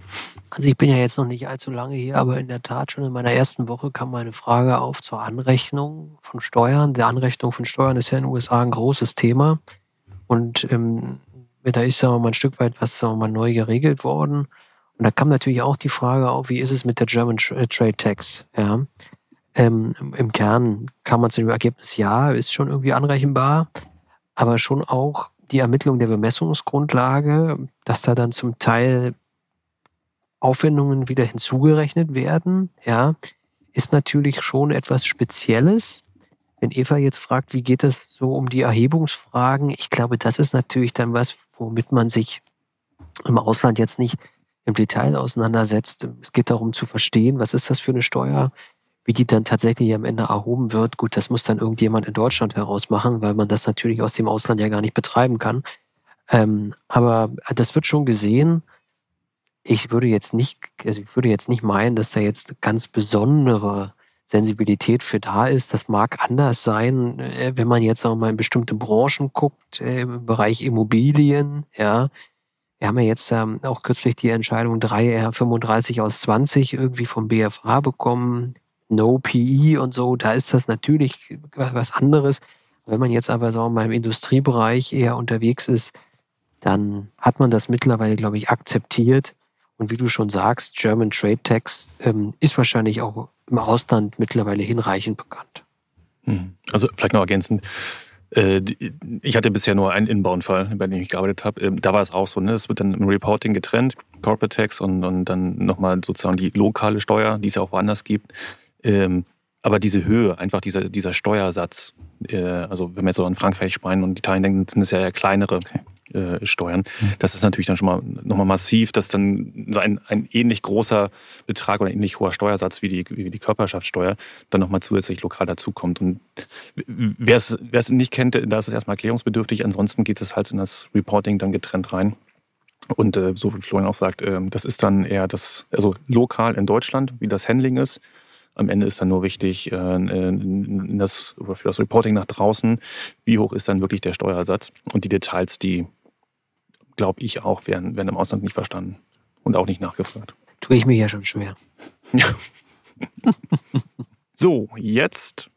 Also ich bin ja jetzt noch nicht allzu lange hier, aber in der Tat schon in meiner ersten Woche kam meine Frage auf zur Anrechnung von Steuern. Die Anrechnung von Steuern ist ja in den USA ein großes Thema. Und ähm, da ist, wir mal, ein Stück weit was mal, neu geregelt worden. Und da kam natürlich auch die Frage auf, wie ist es mit der German äh, Trade Tax? Ja. Ähm, Im Kern kam man zu dem Ergebnis, ja, ist schon irgendwie anrechenbar, aber schon auch die Ermittlung der Bemessungsgrundlage, dass da dann zum Teil Aufwendungen wieder hinzugerechnet werden, ja, ist natürlich schon etwas Spezielles. Wenn Eva jetzt fragt, wie geht es so um die Erhebungsfragen, ich glaube, das ist natürlich dann was, womit man sich im Ausland jetzt nicht im Detail auseinandersetzt. Es geht darum zu verstehen, was ist das für eine Steuer, wie die dann tatsächlich am Ende erhoben wird. Gut, das muss dann irgendjemand in Deutschland herausmachen, weil man das natürlich aus dem Ausland ja gar nicht betreiben kann. Ähm, aber das wird schon gesehen. Ich würde jetzt nicht, also ich würde jetzt nicht meinen, dass da jetzt ganz besondere Sensibilität für da ist. Das mag anders sein, äh, wenn man jetzt auch mal in bestimmte Branchen guckt, äh, im Bereich Immobilien, ja. Wir haben ja jetzt ähm, auch kürzlich die Entscheidung 3R35 aus 20 irgendwie vom BFA bekommen. No PE und so, da ist das natürlich was anderes. Wenn man jetzt aber wir mal im Industriebereich eher unterwegs ist, dann hat man das mittlerweile, glaube ich, akzeptiert. Und wie du schon sagst, German Trade Tax ähm, ist wahrscheinlich auch im Ausland mittlerweile hinreichend bekannt. Hm. Also vielleicht noch ergänzend. Äh, ich hatte bisher nur einen Inbound-Fall, bei dem ich gearbeitet habe. Ähm, da war es auch so, ne? Es wird dann im Reporting getrennt, Corporate Tax und, und dann nochmal sozusagen die lokale Steuer, die es ja auch woanders gibt. Ähm, aber diese Höhe, einfach dieser, dieser Steuersatz, äh, also wenn wir jetzt so an Frankreich, Spanien und Italien denken, sind es ja eher kleinere okay. Äh, Steuern. Mhm. Das ist natürlich dann schon mal nochmal massiv, dass dann ein, ein ähnlich großer Betrag oder ähnlich hoher Steuersatz wie die, wie die Körperschaftssteuer dann nochmal zusätzlich lokal dazukommt. Und wer es, wer es nicht kennt, da ist es erstmal erklärungsbedürftig. Ansonsten geht es halt in das Reporting dann getrennt rein. Und äh, so wie Florian auch sagt, äh, das ist dann eher das, also lokal in Deutschland, wie das Handling ist. Am Ende ist dann nur wichtig, äh, das, für das Reporting nach draußen, wie hoch ist dann wirklich der Steuersatz und die Details, die glaube ich auch, werden, werden im Ausland nicht verstanden und auch nicht nachgefragt. Tue ich mir ja schon schwer. Ja. so, jetzt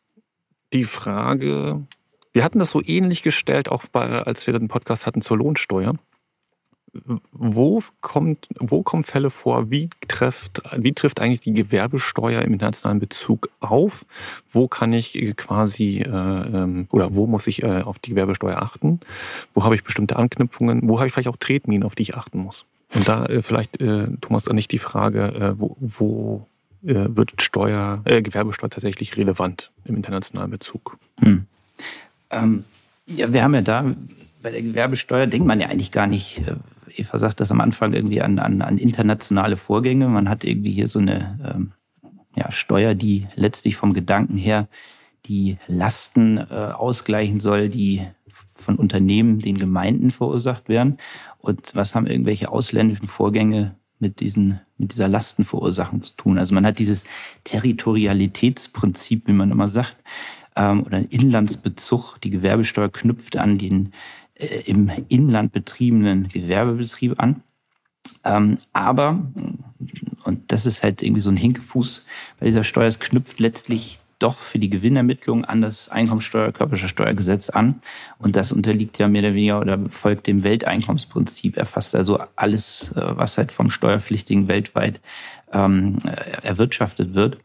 die Frage. Wir hatten das so ähnlich gestellt, auch bei, als wir den Podcast hatten zur Lohnsteuer wo, kommt, wo kommen Fälle vor? Wie trifft, wie trifft eigentlich die Gewerbesteuer im internationalen Bezug auf? Wo kann ich quasi äh, ähm, oder wo muss ich äh, auf die Gewerbesteuer achten? Wo habe ich bestimmte Anknüpfungen? Wo habe ich vielleicht auch Tretminen, auf die ich achten muss? Und da äh, vielleicht, äh, Thomas, nicht die Frage, äh, wo, wo äh, wird Steuer, Gewerbesteuer tatsächlich relevant im internationalen Bezug? Hm. Ähm, ja, wir haben ja da bei der Gewerbesteuer denkt man ja eigentlich gar nicht, Eva sagt das am Anfang irgendwie an, an, an internationale Vorgänge. Man hat irgendwie hier so eine ähm, ja, Steuer, die letztlich vom Gedanken her die Lasten äh, ausgleichen soll, die von Unternehmen den Gemeinden verursacht werden. Und was haben irgendwelche ausländischen Vorgänge mit, diesen, mit dieser Lastenverursachung zu tun? Also man hat dieses Territorialitätsprinzip, wie man immer sagt, ähm, oder ein Inlandsbezug. Die Gewerbesteuer knüpft an den im Inland betriebenen Gewerbebetrieb an. Ähm, aber, und das ist halt irgendwie so ein Hinkefuß bei dieser Steuer, es knüpft letztlich doch für die Gewinnermittlung an das Einkommensteuer, Körperschaftsteuergesetz an. Und das unterliegt ja mehr oder weniger oder folgt dem Welteinkommensprinzip, erfasst also alles, äh, was halt vom Steuerpflichtigen weltweit ähm, erwirtschaftet wird.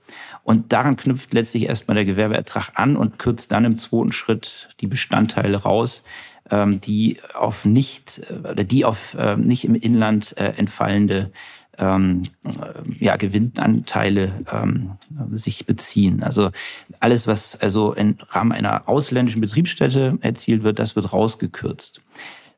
Und daran knüpft letztlich erstmal der Gewerbeertrag an und kürzt dann im zweiten Schritt die Bestandteile raus, die auf nicht äh, oder die auf äh, nicht im Inland äh, entfallende ähm, äh, ja, Gewinnanteile ähm, sich beziehen. Also alles, was also im Rahmen einer ausländischen Betriebsstätte erzielt wird, das wird rausgekürzt.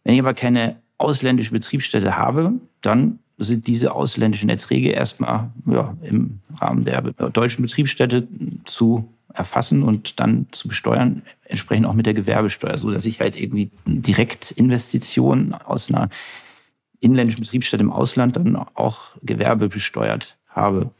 Wenn ich aber keine ausländische Betriebsstätte habe, dann sind diese ausländischen Erträge erstmal ja, im Rahmen der deutschen Betriebsstätte zu erfassen und dann zu besteuern, entsprechend auch mit der Gewerbesteuer, so dass ich halt irgendwie direkt Investitionen aus einer inländischen Betriebsstätte im Ausland dann auch Gewerbe besteuert habe.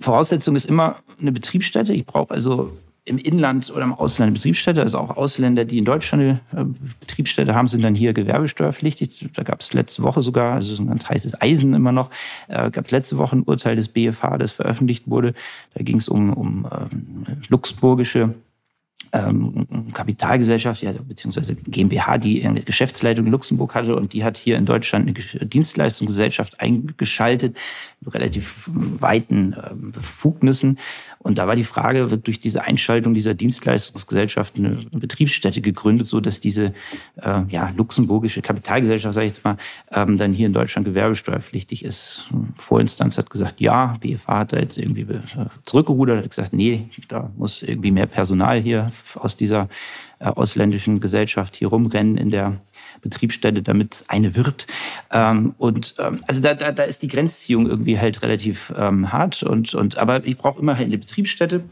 Voraussetzung ist immer eine Betriebsstätte. Ich brauche also im Inland oder im Ausland Betriebsstätte. Also auch Ausländer, die in Deutschland eine äh, Betriebsstätte haben, sind dann hier gewerbesteuerpflichtig. Da gab es letzte Woche sogar, also ein ganz heißes Eisen immer noch, äh, gab es letzte Woche ein Urteil des BFH, das veröffentlicht wurde. Da ging es um, um ähm, luxemburgische ähm, Kapitalgesellschaft, ja, beziehungsweise GmbH, die eine Geschäftsleitung in Luxemburg hatte und die hat hier in Deutschland eine Dienstleistungsgesellschaft eingeschaltet, mit relativ weiten äh, Befugnissen. Und da war die Frage, wird durch diese Einschaltung dieser Dienstleistungsgesellschaft eine Betriebsstätte gegründet, so dass diese äh, ja, luxemburgische Kapitalgesellschaft, sage ich jetzt mal, ähm, dann hier in Deutschland gewerbesteuerpflichtig ist. Vorinstanz hat gesagt, ja, BFA hat da jetzt irgendwie äh, zurückgerudert, hat gesagt, nee, da muss irgendwie mehr Personal hier aus dieser äh, ausländischen Gesellschaft hier rumrennen in der Betriebsstätte, damit es eine wird. Ähm, und ähm, also da, da, da ist die Grenzziehung irgendwie halt relativ ähm, hart. Und, und, aber ich brauche immer halt eine Betriebsstätte.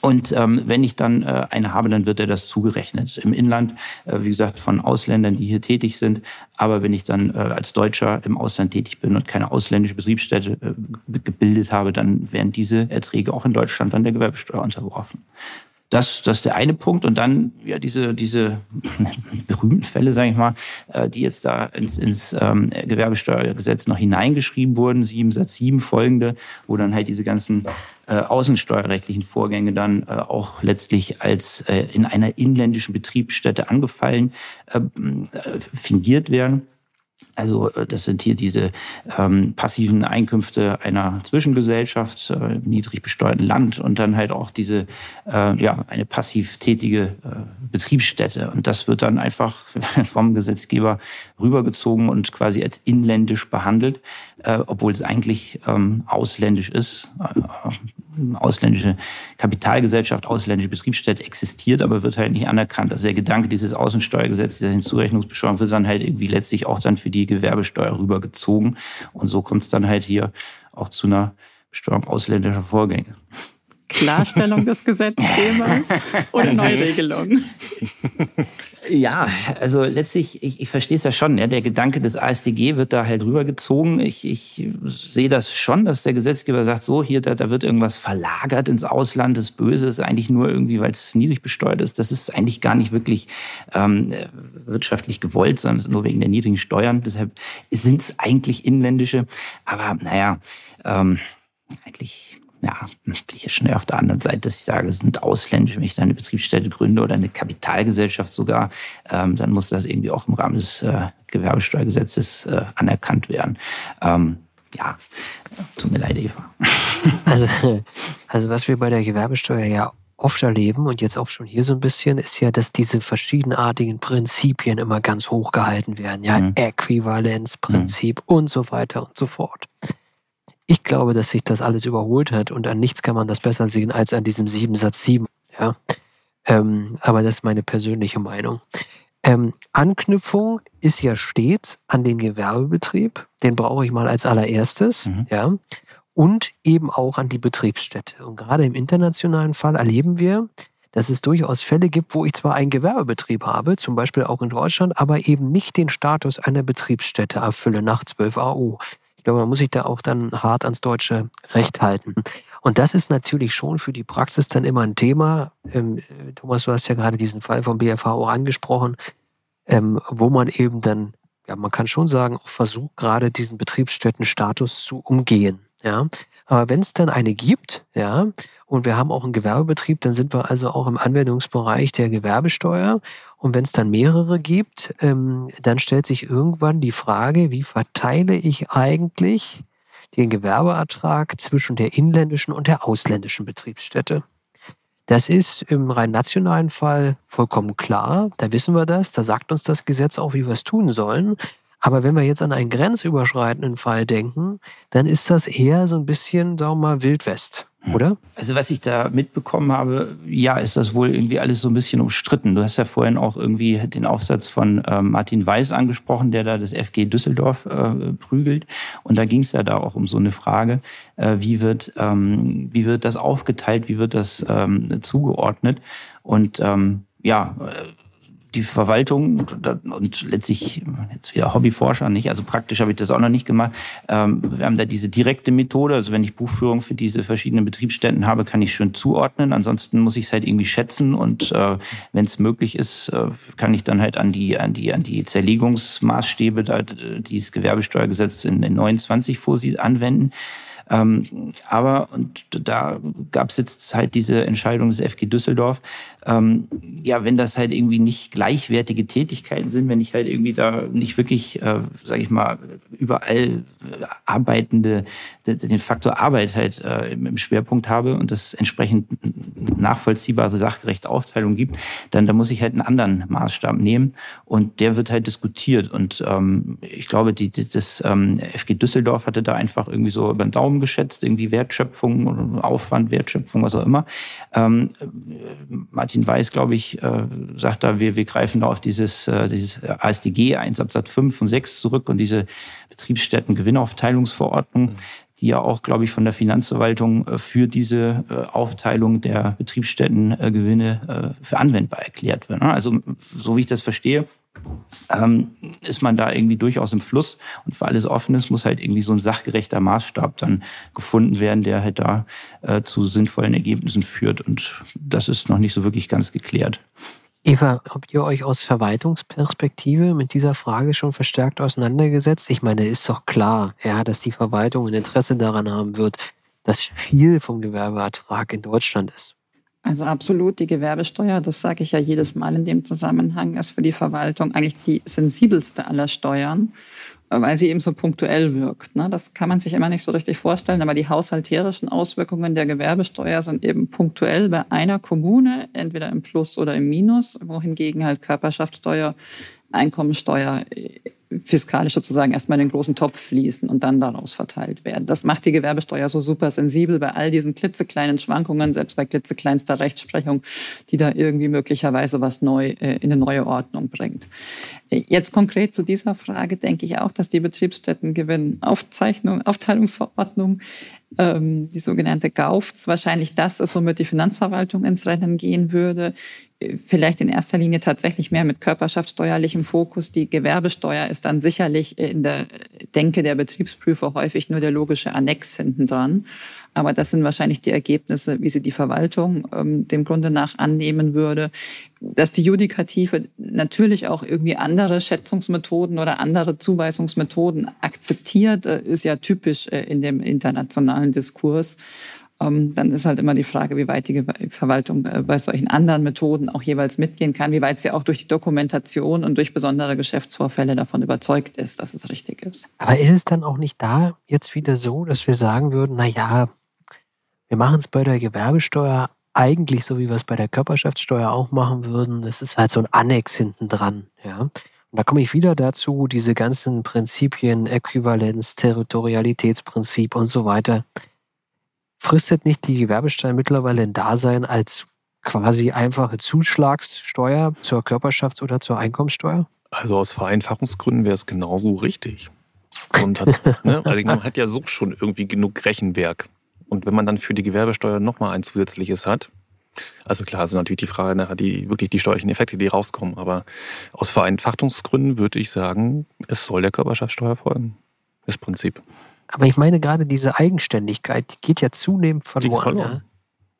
Und ähm, wenn ich dann äh, eine habe, dann wird er das zugerechnet. Im Inland, äh, wie gesagt, von Ausländern, die hier tätig sind. Aber wenn ich dann äh, als Deutscher im Ausland tätig bin und keine ausländische Betriebsstätte äh, gebildet habe, dann werden diese Erträge auch in Deutschland dann der Gewerbesteuer unterworfen. Das, das ist der eine Punkt. Und dann ja diese, diese berühmten Fälle, sage ich mal, äh, die jetzt da ins, ins ähm, Gewerbesteuergesetz noch hineingeschrieben wurden, sieben Satz sieben folgende, wo dann halt diese ganzen äh, außensteuerrechtlichen Vorgänge dann äh, auch letztlich als äh, in einer inländischen Betriebsstätte angefallen äh, äh fingiert werden. Also äh, das sind hier diese ähm, passiven Einkünfte einer Zwischengesellschaft, äh, niedrig besteuerten Land und dann halt auch diese äh, ja eine passiv tätige äh, Betriebsstätte und das wird dann einfach vom Gesetzgeber rübergezogen und quasi als inländisch behandelt, äh, obwohl es eigentlich ähm, ausländisch ist. Ausländische Kapitalgesellschaft, ausländische Betriebsstätte existiert, aber wird halt nicht anerkannt. Also der Gedanke dieses Außensteuergesetzes, dieser Hinzurechnungsbesteuerung wird dann halt irgendwie letztlich auch dann für die Gewerbesteuer rübergezogen. Und so kommt es dann halt hier auch zu einer Besteuerung ausländischer Vorgänge. Klarstellung des Gesetzgebers oder Neuregelung? Ja, also letztlich, ich, ich verstehe es ja schon. Ja, der Gedanke des ASDG wird da halt rübergezogen. Ich, ich sehe das schon, dass der Gesetzgeber sagt, so hier, da, da wird irgendwas verlagert ins Ausland. Das Böse ist eigentlich nur irgendwie, weil es niedrig besteuert ist. Das ist eigentlich gar nicht wirklich ähm, wirtschaftlich gewollt, sondern nur wegen der niedrigen Steuern. Deshalb sind es eigentlich inländische. Aber naja, ähm, eigentlich ja, bin ich ja schon eher auf der anderen Seite, dass ich sage, es sind ausländische, wenn ich da eine Betriebsstätte gründe oder eine Kapitalgesellschaft sogar, ähm, dann muss das irgendwie auch im Rahmen des äh, Gewerbesteuergesetzes äh, anerkannt werden. Ähm, ja, tut mir leid, Eva. Also, also was wir bei der Gewerbesteuer ja oft erleben und jetzt auch schon hier so ein bisschen, ist ja, dass diese verschiedenartigen Prinzipien immer ganz hoch gehalten werden. Ja, mhm. Äquivalenzprinzip mhm. und so weiter und so fort. Ich glaube, dass sich das alles überholt hat und an nichts kann man das besser sehen als an diesem sieben Satz sieben. Ja? Ähm, aber das ist meine persönliche Meinung. Ähm, Anknüpfung ist ja stets an den Gewerbebetrieb. Den brauche ich mal als allererstes. Mhm. Ja. Und eben auch an die Betriebsstätte. Und gerade im internationalen Fall erleben wir, dass es durchaus Fälle gibt, wo ich zwar einen Gewerbebetrieb habe, zum Beispiel auch in Deutschland, aber eben nicht den Status einer Betriebsstätte erfülle nach 12 AU. Glaube, man muss sich da auch dann hart ans deutsche Recht halten. Und das ist natürlich schon für die Praxis dann immer ein Thema. Ähm, Thomas, du hast ja gerade diesen Fall vom BFH auch angesprochen, ähm, wo man eben dann, ja, man kann schon sagen, auch versucht, gerade diesen Betriebsstättenstatus zu umgehen. Ja, aber wenn es dann eine gibt, ja, und wir haben auch einen Gewerbebetrieb, dann sind wir also auch im Anwendungsbereich der Gewerbesteuer. Und wenn es dann mehrere gibt, ähm, dann stellt sich irgendwann die Frage, wie verteile ich eigentlich den Gewerbeertrag zwischen der inländischen und der ausländischen Betriebsstätte? Das ist im rein nationalen Fall vollkommen klar. Da wissen wir das. Da sagt uns das Gesetz auch, wie wir es tun sollen. Aber wenn wir jetzt an einen grenzüberschreitenden Fall denken, dann ist das eher so ein bisschen, sagen wir mal, Wildwest. Oder? Also was ich da mitbekommen habe, ja, ist das wohl irgendwie alles so ein bisschen umstritten. Du hast ja vorhin auch irgendwie den Aufsatz von äh, Martin Weiß angesprochen, der da das FG Düsseldorf äh, prügelt. Und da ging es ja da auch um so eine Frage, äh, wie, wird, ähm, wie wird das aufgeteilt, wie wird das ähm, zugeordnet? Und ähm, ja, äh, die Verwaltung und letztlich jetzt wieder Hobbyforscher nicht, also praktisch habe ich das auch noch nicht gemacht. Ähm, wir haben da diese direkte Methode, also wenn ich Buchführung für diese verschiedenen Betriebsstätten habe, kann ich schön zuordnen. Ansonsten muss ich es halt irgendwie schätzen und äh, wenn es möglich ist, äh, kann ich dann halt an die an die an die Zerlegungsmaßstäbe, die das Gewerbesteuergesetz in 29 vorsieht, anwenden. Ähm, aber, und da gab es jetzt halt diese Entscheidung des FG Düsseldorf, ähm, ja, wenn das halt irgendwie nicht gleichwertige Tätigkeiten sind, wenn ich halt irgendwie da nicht wirklich, äh, sage ich mal, überall arbeitende, den Faktor Arbeit halt äh, im Schwerpunkt habe und das entsprechend nachvollziehbare, sachgerechte Aufteilung gibt, dann da muss ich halt einen anderen Maßstab nehmen und der wird halt diskutiert. Und ähm, ich glaube, die, das ähm, FG Düsseldorf hatte da einfach irgendwie so über den Daumen geschätzt, irgendwie Wertschöpfung, Aufwand, Wertschöpfung, was auch immer. Ähm, Martin Weiß, glaube ich, äh, sagt da, wir, wir greifen da auf dieses, äh, dieses ASDG 1 Absatz 5 und 6 zurück und diese Betriebsstätten Gewinnaufteilungsverordnung, die ja auch, glaube ich, von der Finanzverwaltung äh, für diese äh, Aufteilung der Betriebsstättengewinne äh, für anwendbar erklärt wird. Ne? Also so wie ich das verstehe, ähm, ist man da irgendwie durchaus im Fluss. Und für alles Offenes muss halt irgendwie so ein sachgerechter Maßstab dann gefunden werden, der halt da zu sinnvollen Ergebnissen führt. Und das ist noch nicht so wirklich ganz geklärt. Eva, habt ihr euch aus Verwaltungsperspektive mit dieser Frage schon verstärkt auseinandergesetzt? Ich meine, ist doch klar, ja, dass die Verwaltung ein Interesse daran haben wird, dass viel vom Gewerbeertrag in Deutschland ist. Also absolut, die Gewerbesteuer, das sage ich ja jedes Mal in dem Zusammenhang, ist für die Verwaltung eigentlich die sensibelste aller Steuern, weil sie eben so punktuell wirkt. Ne? Das kann man sich immer nicht so richtig vorstellen, aber die haushalterischen Auswirkungen der Gewerbesteuer sind eben punktuell bei einer Kommune, entweder im Plus oder im Minus, wohingegen halt Körperschaftssteuer, Einkommensteuer fiskalisch sozusagen erstmal in den großen Topf fließen und dann daraus verteilt werden. Das macht die Gewerbesteuer so super sensibel bei all diesen klitzekleinen Schwankungen, selbst bei klitzekleinster Rechtsprechung, die da irgendwie möglicherweise was neu äh, in eine neue Ordnung bringt. Äh, jetzt konkret zu dieser Frage denke ich auch, dass die Betriebsstättengewinnaufzeichnung, Aufteilungsverordnung ähm, die sogenannte GAUFZ wahrscheinlich das ist, womit die Finanzverwaltung ins Rennen gehen würde. Vielleicht in erster Linie tatsächlich mehr mit körperschaftssteuerlichem Fokus. Die Gewerbesteuer ist dann sicherlich in der Denke der Betriebsprüfer häufig nur der logische Annex hinten dran. Aber das sind wahrscheinlich die Ergebnisse, wie sie die Verwaltung ähm, dem Grunde nach annehmen würde. Dass die Judikative natürlich auch irgendwie andere Schätzungsmethoden oder andere Zuweisungsmethoden akzeptiert, äh, ist ja typisch äh, in dem internationalen Diskurs. Ähm, dann ist halt immer die Frage, wie weit die Verwaltung äh, bei solchen anderen Methoden auch jeweils mitgehen kann, wie weit sie auch durch die Dokumentation und durch besondere Geschäftsvorfälle davon überzeugt ist, dass es richtig ist. Aber ist es dann auch nicht da jetzt wieder so, dass wir sagen würden, na ja, wir machen es bei der Gewerbesteuer eigentlich so, wie wir es bei der Körperschaftssteuer auch machen würden. Das ist halt so ein Annex hinten dran. Ja? Und da komme ich wieder dazu, diese ganzen Prinzipien, Äquivalenz, Territorialitätsprinzip und so weiter. Fristet nicht die Gewerbesteuer mittlerweile ein Dasein als quasi einfache Zuschlagssteuer zur Körperschafts- oder zur Einkommenssteuer? Also aus Vereinfachungsgründen wäre es genauso richtig. Und hat, ne, also man hat ja so schon irgendwie genug Rechenwerk. Und wenn man dann für die Gewerbesteuer nochmal ein zusätzliches hat, also klar, sind natürlich die Frage nachher die wirklich die steuerlichen Effekte, die rauskommen. Aber aus Vereinfachtungsgründen würde ich sagen, es soll der Körperschaftssteuer folgen. Das Prinzip. Aber ich meine gerade diese Eigenständigkeit, die geht ja zunehmend verloren. verloren. Ja?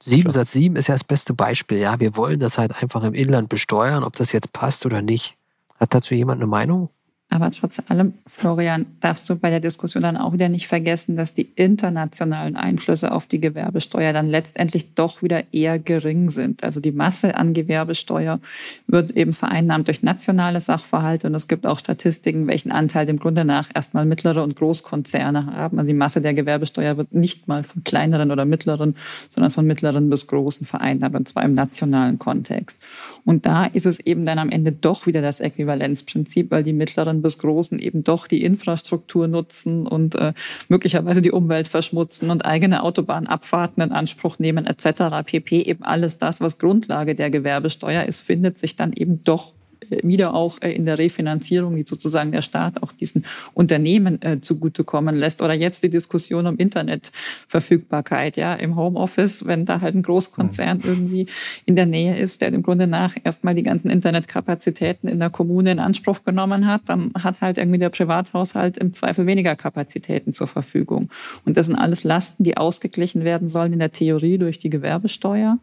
7 Satz 7 ist ja das beste Beispiel. Ja, wir wollen das halt einfach im Inland besteuern, ob das jetzt passt oder nicht. Hat dazu jemand eine Meinung? Aber trotz allem, Florian, darfst du bei der Diskussion dann auch wieder nicht vergessen, dass die internationalen Einflüsse auf die Gewerbesteuer dann letztendlich doch wieder eher gering sind. Also die Masse an Gewerbesteuer wird eben vereinnahmt durch nationale Sachverhalte und es gibt auch Statistiken, welchen Anteil dem Grunde nach erstmal mittlere und Großkonzerne haben. Also die Masse der Gewerbesteuer wird nicht mal von kleineren oder mittleren, sondern von mittleren bis großen vereinnahmt und zwar im nationalen Kontext. Und da ist es eben dann am Ende doch wieder das Äquivalenzprinzip, weil die mittleren kleinen bis großen eben doch die Infrastruktur nutzen und äh, möglicherweise die Umwelt verschmutzen und eigene Autobahnabfahrten in Anspruch nehmen etc. pp. Eben alles das, was Grundlage der Gewerbesteuer ist, findet sich dann eben doch wieder auch äh, in der Refinanzierung, die sozusagen der Staat auch diesen Unternehmen äh, zugutekommen lässt. Oder jetzt die Diskussion um Internetverfügbarkeit, ja, im Homeoffice, wenn da halt ein Großkonzern mhm. irgendwie in der Nähe ist, der im Grunde nach erstmal die ganzen Internetkapazitäten in der Kommune in Anspruch genommen hat, dann hat halt irgendwie der Privathaushalt im Zweifel weniger Kapazitäten zur Verfügung. Und das sind alles Lasten, die ausgeglichen werden sollen in der Theorie durch die Gewerbesteuer.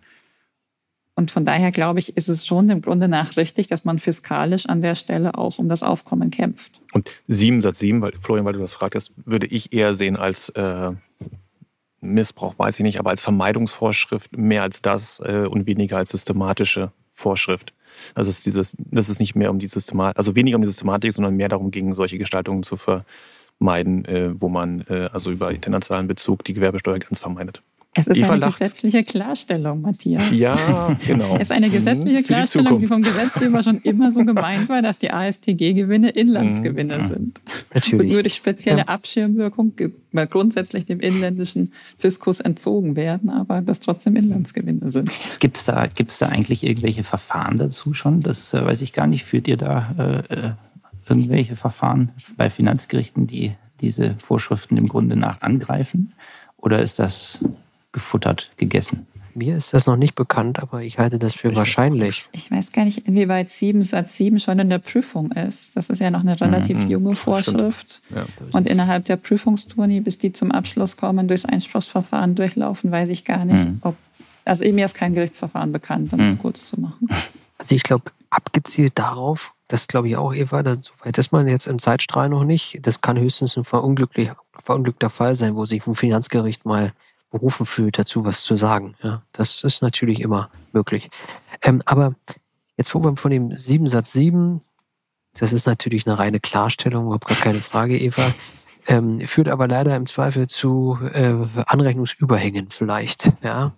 Und von daher glaube ich, ist es schon im Grunde nach richtig, dass man fiskalisch an der Stelle auch um das Aufkommen kämpft. Und sieben Satz sieben, weil Florian, weil du das fragtest, würde ich eher sehen als äh, Missbrauch weiß ich nicht, aber als Vermeidungsvorschrift mehr als das äh, und weniger als systematische Vorschrift. Also es ist dieses, das ist nicht mehr um die Systematik, also weniger um die Systematik, sondern mehr darum ging, solche Gestaltungen zu vermeiden, äh, wo man äh, also über internationalen Bezug die Gewerbesteuer ganz vermeidet. Es ist Eva eine lacht. gesetzliche Klarstellung, Matthias. Ja, genau. Es ist eine gesetzliche mhm, Klarstellung, die, die, vom Gesetzgeber schon immer so gemeint war, dass die ASTG-Gewinne Inlandsgewinne mhm. sind. Natürlich. Und nur durch spezielle ja. Abschirmwirkung grundsätzlich dem inländischen Fiskus entzogen werden, aber das trotzdem Inlandsgewinne sind. Gibt es da, gibt's da eigentlich irgendwelche Verfahren dazu schon? Das äh, weiß ich gar nicht. Führt ihr da äh, äh irgendwelche Verfahren bei Finanzgerichten, die diese Vorschriften im Grunde nach angreifen? Oder ist das gefuttert, gegessen. Mir ist das noch nicht bekannt, aber ich halte das für ich wahrscheinlich. Ich weiß gar nicht, inwieweit 7 Satz 7 schon in der Prüfung ist. Das ist ja noch eine relativ mhm, junge Vorschrift. Ja, und innerhalb der Prüfungsturni, bis die zum Abschluss kommen, durchs Einspruchsverfahren durchlaufen, weiß ich gar nicht, mhm. ob. Also mir ist kein Gerichtsverfahren bekannt, um mhm. es kurz zu machen. Also ich glaube, abgezielt darauf, das glaube ich auch, Eva, soweit ist man jetzt im Zeitstrahl noch nicht. Das kann höchstens ein verunglückter Fall sein, wo sich ein Finanzgericht mal berufen fühlt, dazu was zu sagen. Ja, das ist natürlich immer möglich. Ähm, aber jetzt, wo wir von dem 7 Satz 7, das ist natürlich eine reine Klarstellung, überhaupt gar keine Frage, Eva, ähm, führt aber leider im Zweifel zu äh, Anrechnungsüberhängen vielleicht. Ja.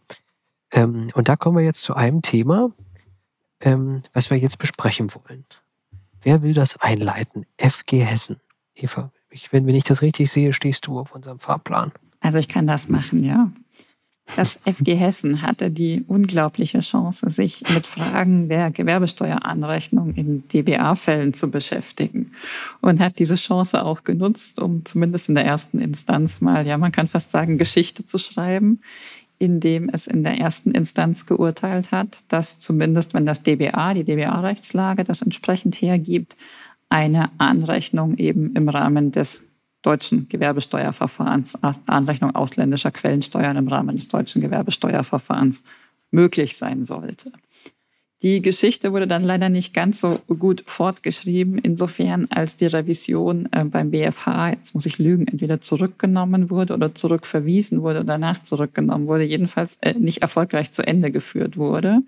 Ähm, und da kommen wir jetzt zu einem Thema, ähm, was wir jetzt besprechen wollen. Wer will das einleiten? FG Hessen. Eva, ich, wenn, wenn ich das richtig sehe, stehst du auf unserem Fahrplan. Also ich kann das machen, ja. Das FG Hessen hatte die unglaubliche Chance, sich mit Fragen der Gewerbesteueranrechnung in DBA-Fällen zu beschäftigen und hat diese Chance auch genutzt, um zumindest in der ersten Instanz mal, ja, man kann fast sagen, Geschichte zu schreiben, indem es in der ersten Instanz geurteilt hat, dass zumindest, wenn das DBA, die DBA-Rechtslage das entsprechend hergibt, eine Anrechnung eben im Rahmen des deutschen Gewerbesteuerverfahrens, Anrechnung ausländischer Quellensteuern im Rahmen des deutschen Gewerbesteuerverfahrens möglich sein sollte. Die Geschichte wurde dann leider nicht ganz so gut fortgeschrieben, insofern als die Revision äh, beim BFH, jetzt muss ich lügen, entweder zurückgenommen wurde oder zurückverwiesen wurde oder danach zurückgenommen wurde, jedenfalls äh, nicht erfolgreich zu Ende geführt wurde.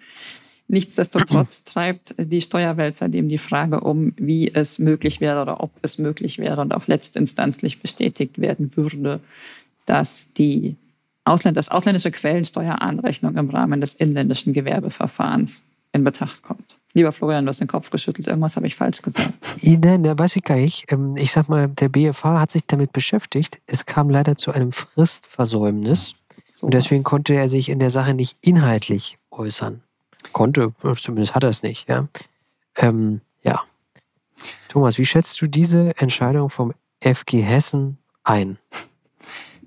Nichtsdestotrotz treibt die Steuerwelt seitdem die Frage um, wie es möglich wäre oder ob es möglich wäre und auch letztinstanzlich bestätigt werden würde, dass die Ausländ das ausländische Quellensteueranrechnung im Rahmen des inländischen Gewerbeverfahrens in Betracht kommt. Lieber Florian, du hast den Kopf geschüttelt. Irgendwas habe ich falsch gesagt. Nein, da weiß ich gar nicht. Ähm, ich sag mal, der BFH hat sich damit beschäftigt. Es kam leider zu einem Fristversäumnis. So und deswegen was. konnte er sich in der Sache nicht inhaltlich äußern. Konnte, zumindest hat er es nicht, ja. Ähm, ja. Thomas, wie schätzt du diese Entscheidung vom FG Hessen ein?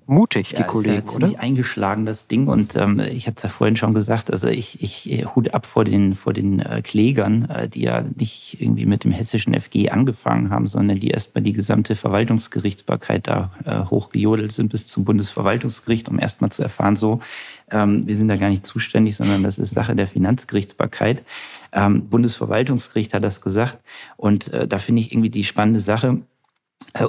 Mutig, die ja, Kollegen, ist ja oder? eingeschlagen, das Ding. Und ähm, ich hatte es ja vorhin schon gesagt, also ich, ich äh, hut ab vor den, vor den äh, Klägern, äh, die ja nicht irgendwie mit dem hessischen FG angefangen haben, sondern die erstmal die gesamte Verwaltungsgerichtsbarkeit da äh, hochgejodelt sind bis zum Bundesverwaltungsgericht, um erstmal zu erfahren, so, ähm, wir sind da gar nicht zuständig, sondern das ist Sache der Finanzgerichtsbarkeit. Ähm, Bundesverwaltungsgericht hat das gesagt. Und äh, da finde ich irgendwie die spannende Sache,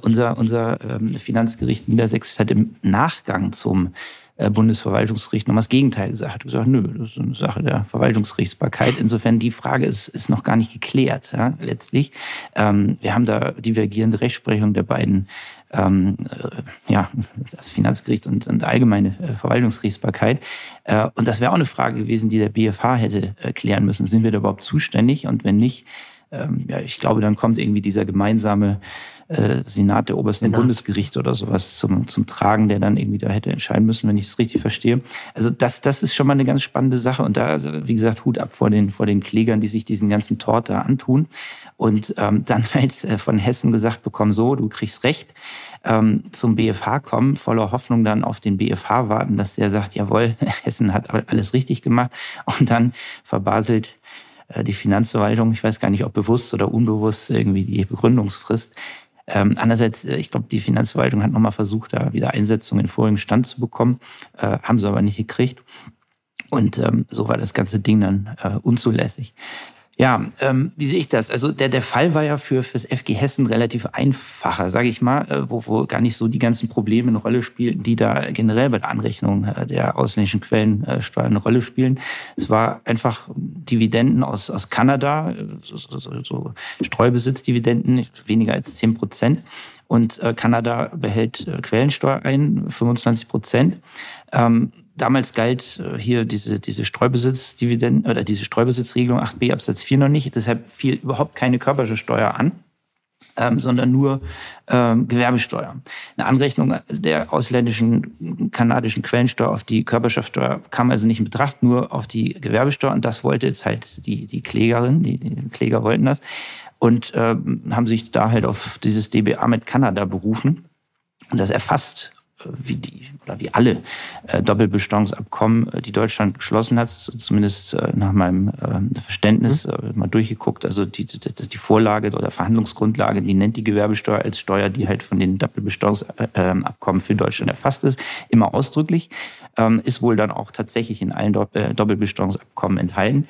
unser, unser ähm, Finanzgericht Niedersächsisch hat im Nachgang zum äh, Bundesverwaltungsgericht noch das Gegenteil gesagt. Hat gesagt, nö, das ist eine Sache der Verwaltungsgerichtsbarkeit. Insofern die Frage ist, ist noch gar nicht geklärt, ja, letztlich. Ähm, wir haben da divergierende Rechtsprechung der beiden, ähm, äh, ja, das Finanzgericht und, und allgemeine äh, Verwaltungsgerichtsbarkeit. Äh, und das wäre auch eine Frage gewesen, die der BFH hätte äh, klären müssen. Sind wir da überhaupt zuständig? Und wenn nicht, ähm, ja, ich glaube, dann kommt irgendwie dieser gemeinsame äh, Senat der obersten genau. Bundesgerichte oder sowas zum, zum Tragen, der dann irgendwie da hätte entscheiden müssen, wenn ich es richtig verstehe. Also das, das ist schon mal eine ganz spannende Sache. Und da, wie gesagt, Hut ab vor den, vor den Klägern, die sich diesen ganzen Tort da antun. Und ähm, dann halt äh, von Hessen gesagt bekommen, so, du kriegst recht, ähm, zum BFH kommen, voller Hoffnung dann auf den BFH warten, dass der sagt, jawohl, Hessen hat alles richtig gemacht. Und dann verbaselt äh, die Finanzverwaltung, ich weiß gar nicht, ob bewusst oder unbewusst irgendwie die Begründungsfrist. Ähm, andererseits, äh, ich glaube, die Finanzverwaltung hat nochmal versucht, da wieder Einsetzungen in vorigen Stand zu bekommen, äh, haben sie aber nicht gekriegt. Und ähm, so war das ganze Ding dann äh, unzulässig. Ja, ähm, wie sehe ich das? Also der, der Fall war ja für fürs FG Hessen relativ einfacher, sage ich mal, äh, wo, wo gar nicht so die ganzen Probleme eine Rolle spielen, die da generell bei der Anrechnung äh, der ausländischen Quellensteuer eine Rolle spielen. Es war einfach Dividenden aus, aus Kanada, äh, so, so, so Streubesitzdividenden, weniger als 10 Prozent. Und äh, Kanada behält äh, Quellensteuer ein, 25 Prozent. Ähm, Damals galt äh, hier diese, diese Streubesitzdividenden oder diese Streubesitzregelung 8b Absatz 4 noch nicht. Deshalb fiel überhaupt keine Körpersteuer an. Ähm, sondern nur ähm, Gewerbesteuer. Eine Anrechnung der ausländischen kanadischen Quellensteuer auf die Körperschaftsteuer kam also nicht in Betracht, nur auf die Gewerbesteuer. Und das wollte jetzt halt die, die Klägerin, die, die Kläger wollten das und ähm, haben sich da halt auf dieses DBA mit Kanada berufen. Und das erfasst wie die oder wie alle äh, Doppelbesteuerungsabkommen, äh, die Deutschland geschlossen hat, zumindest äh, nach meinem Verständnis mhm. mal durchgeguckt. Also die, die, die Vorlage oder Verhandlungsgrundlage, die nennt die Gewerbesteuer als Steuer, die halt von den Doppelbesteuerungsabkommen für Deutschland erfasst ist, immer ausdrücklich, ähm, ist wohl dann auch tatsächlich in allen Doppelbesteuerungsabkommen enthalten.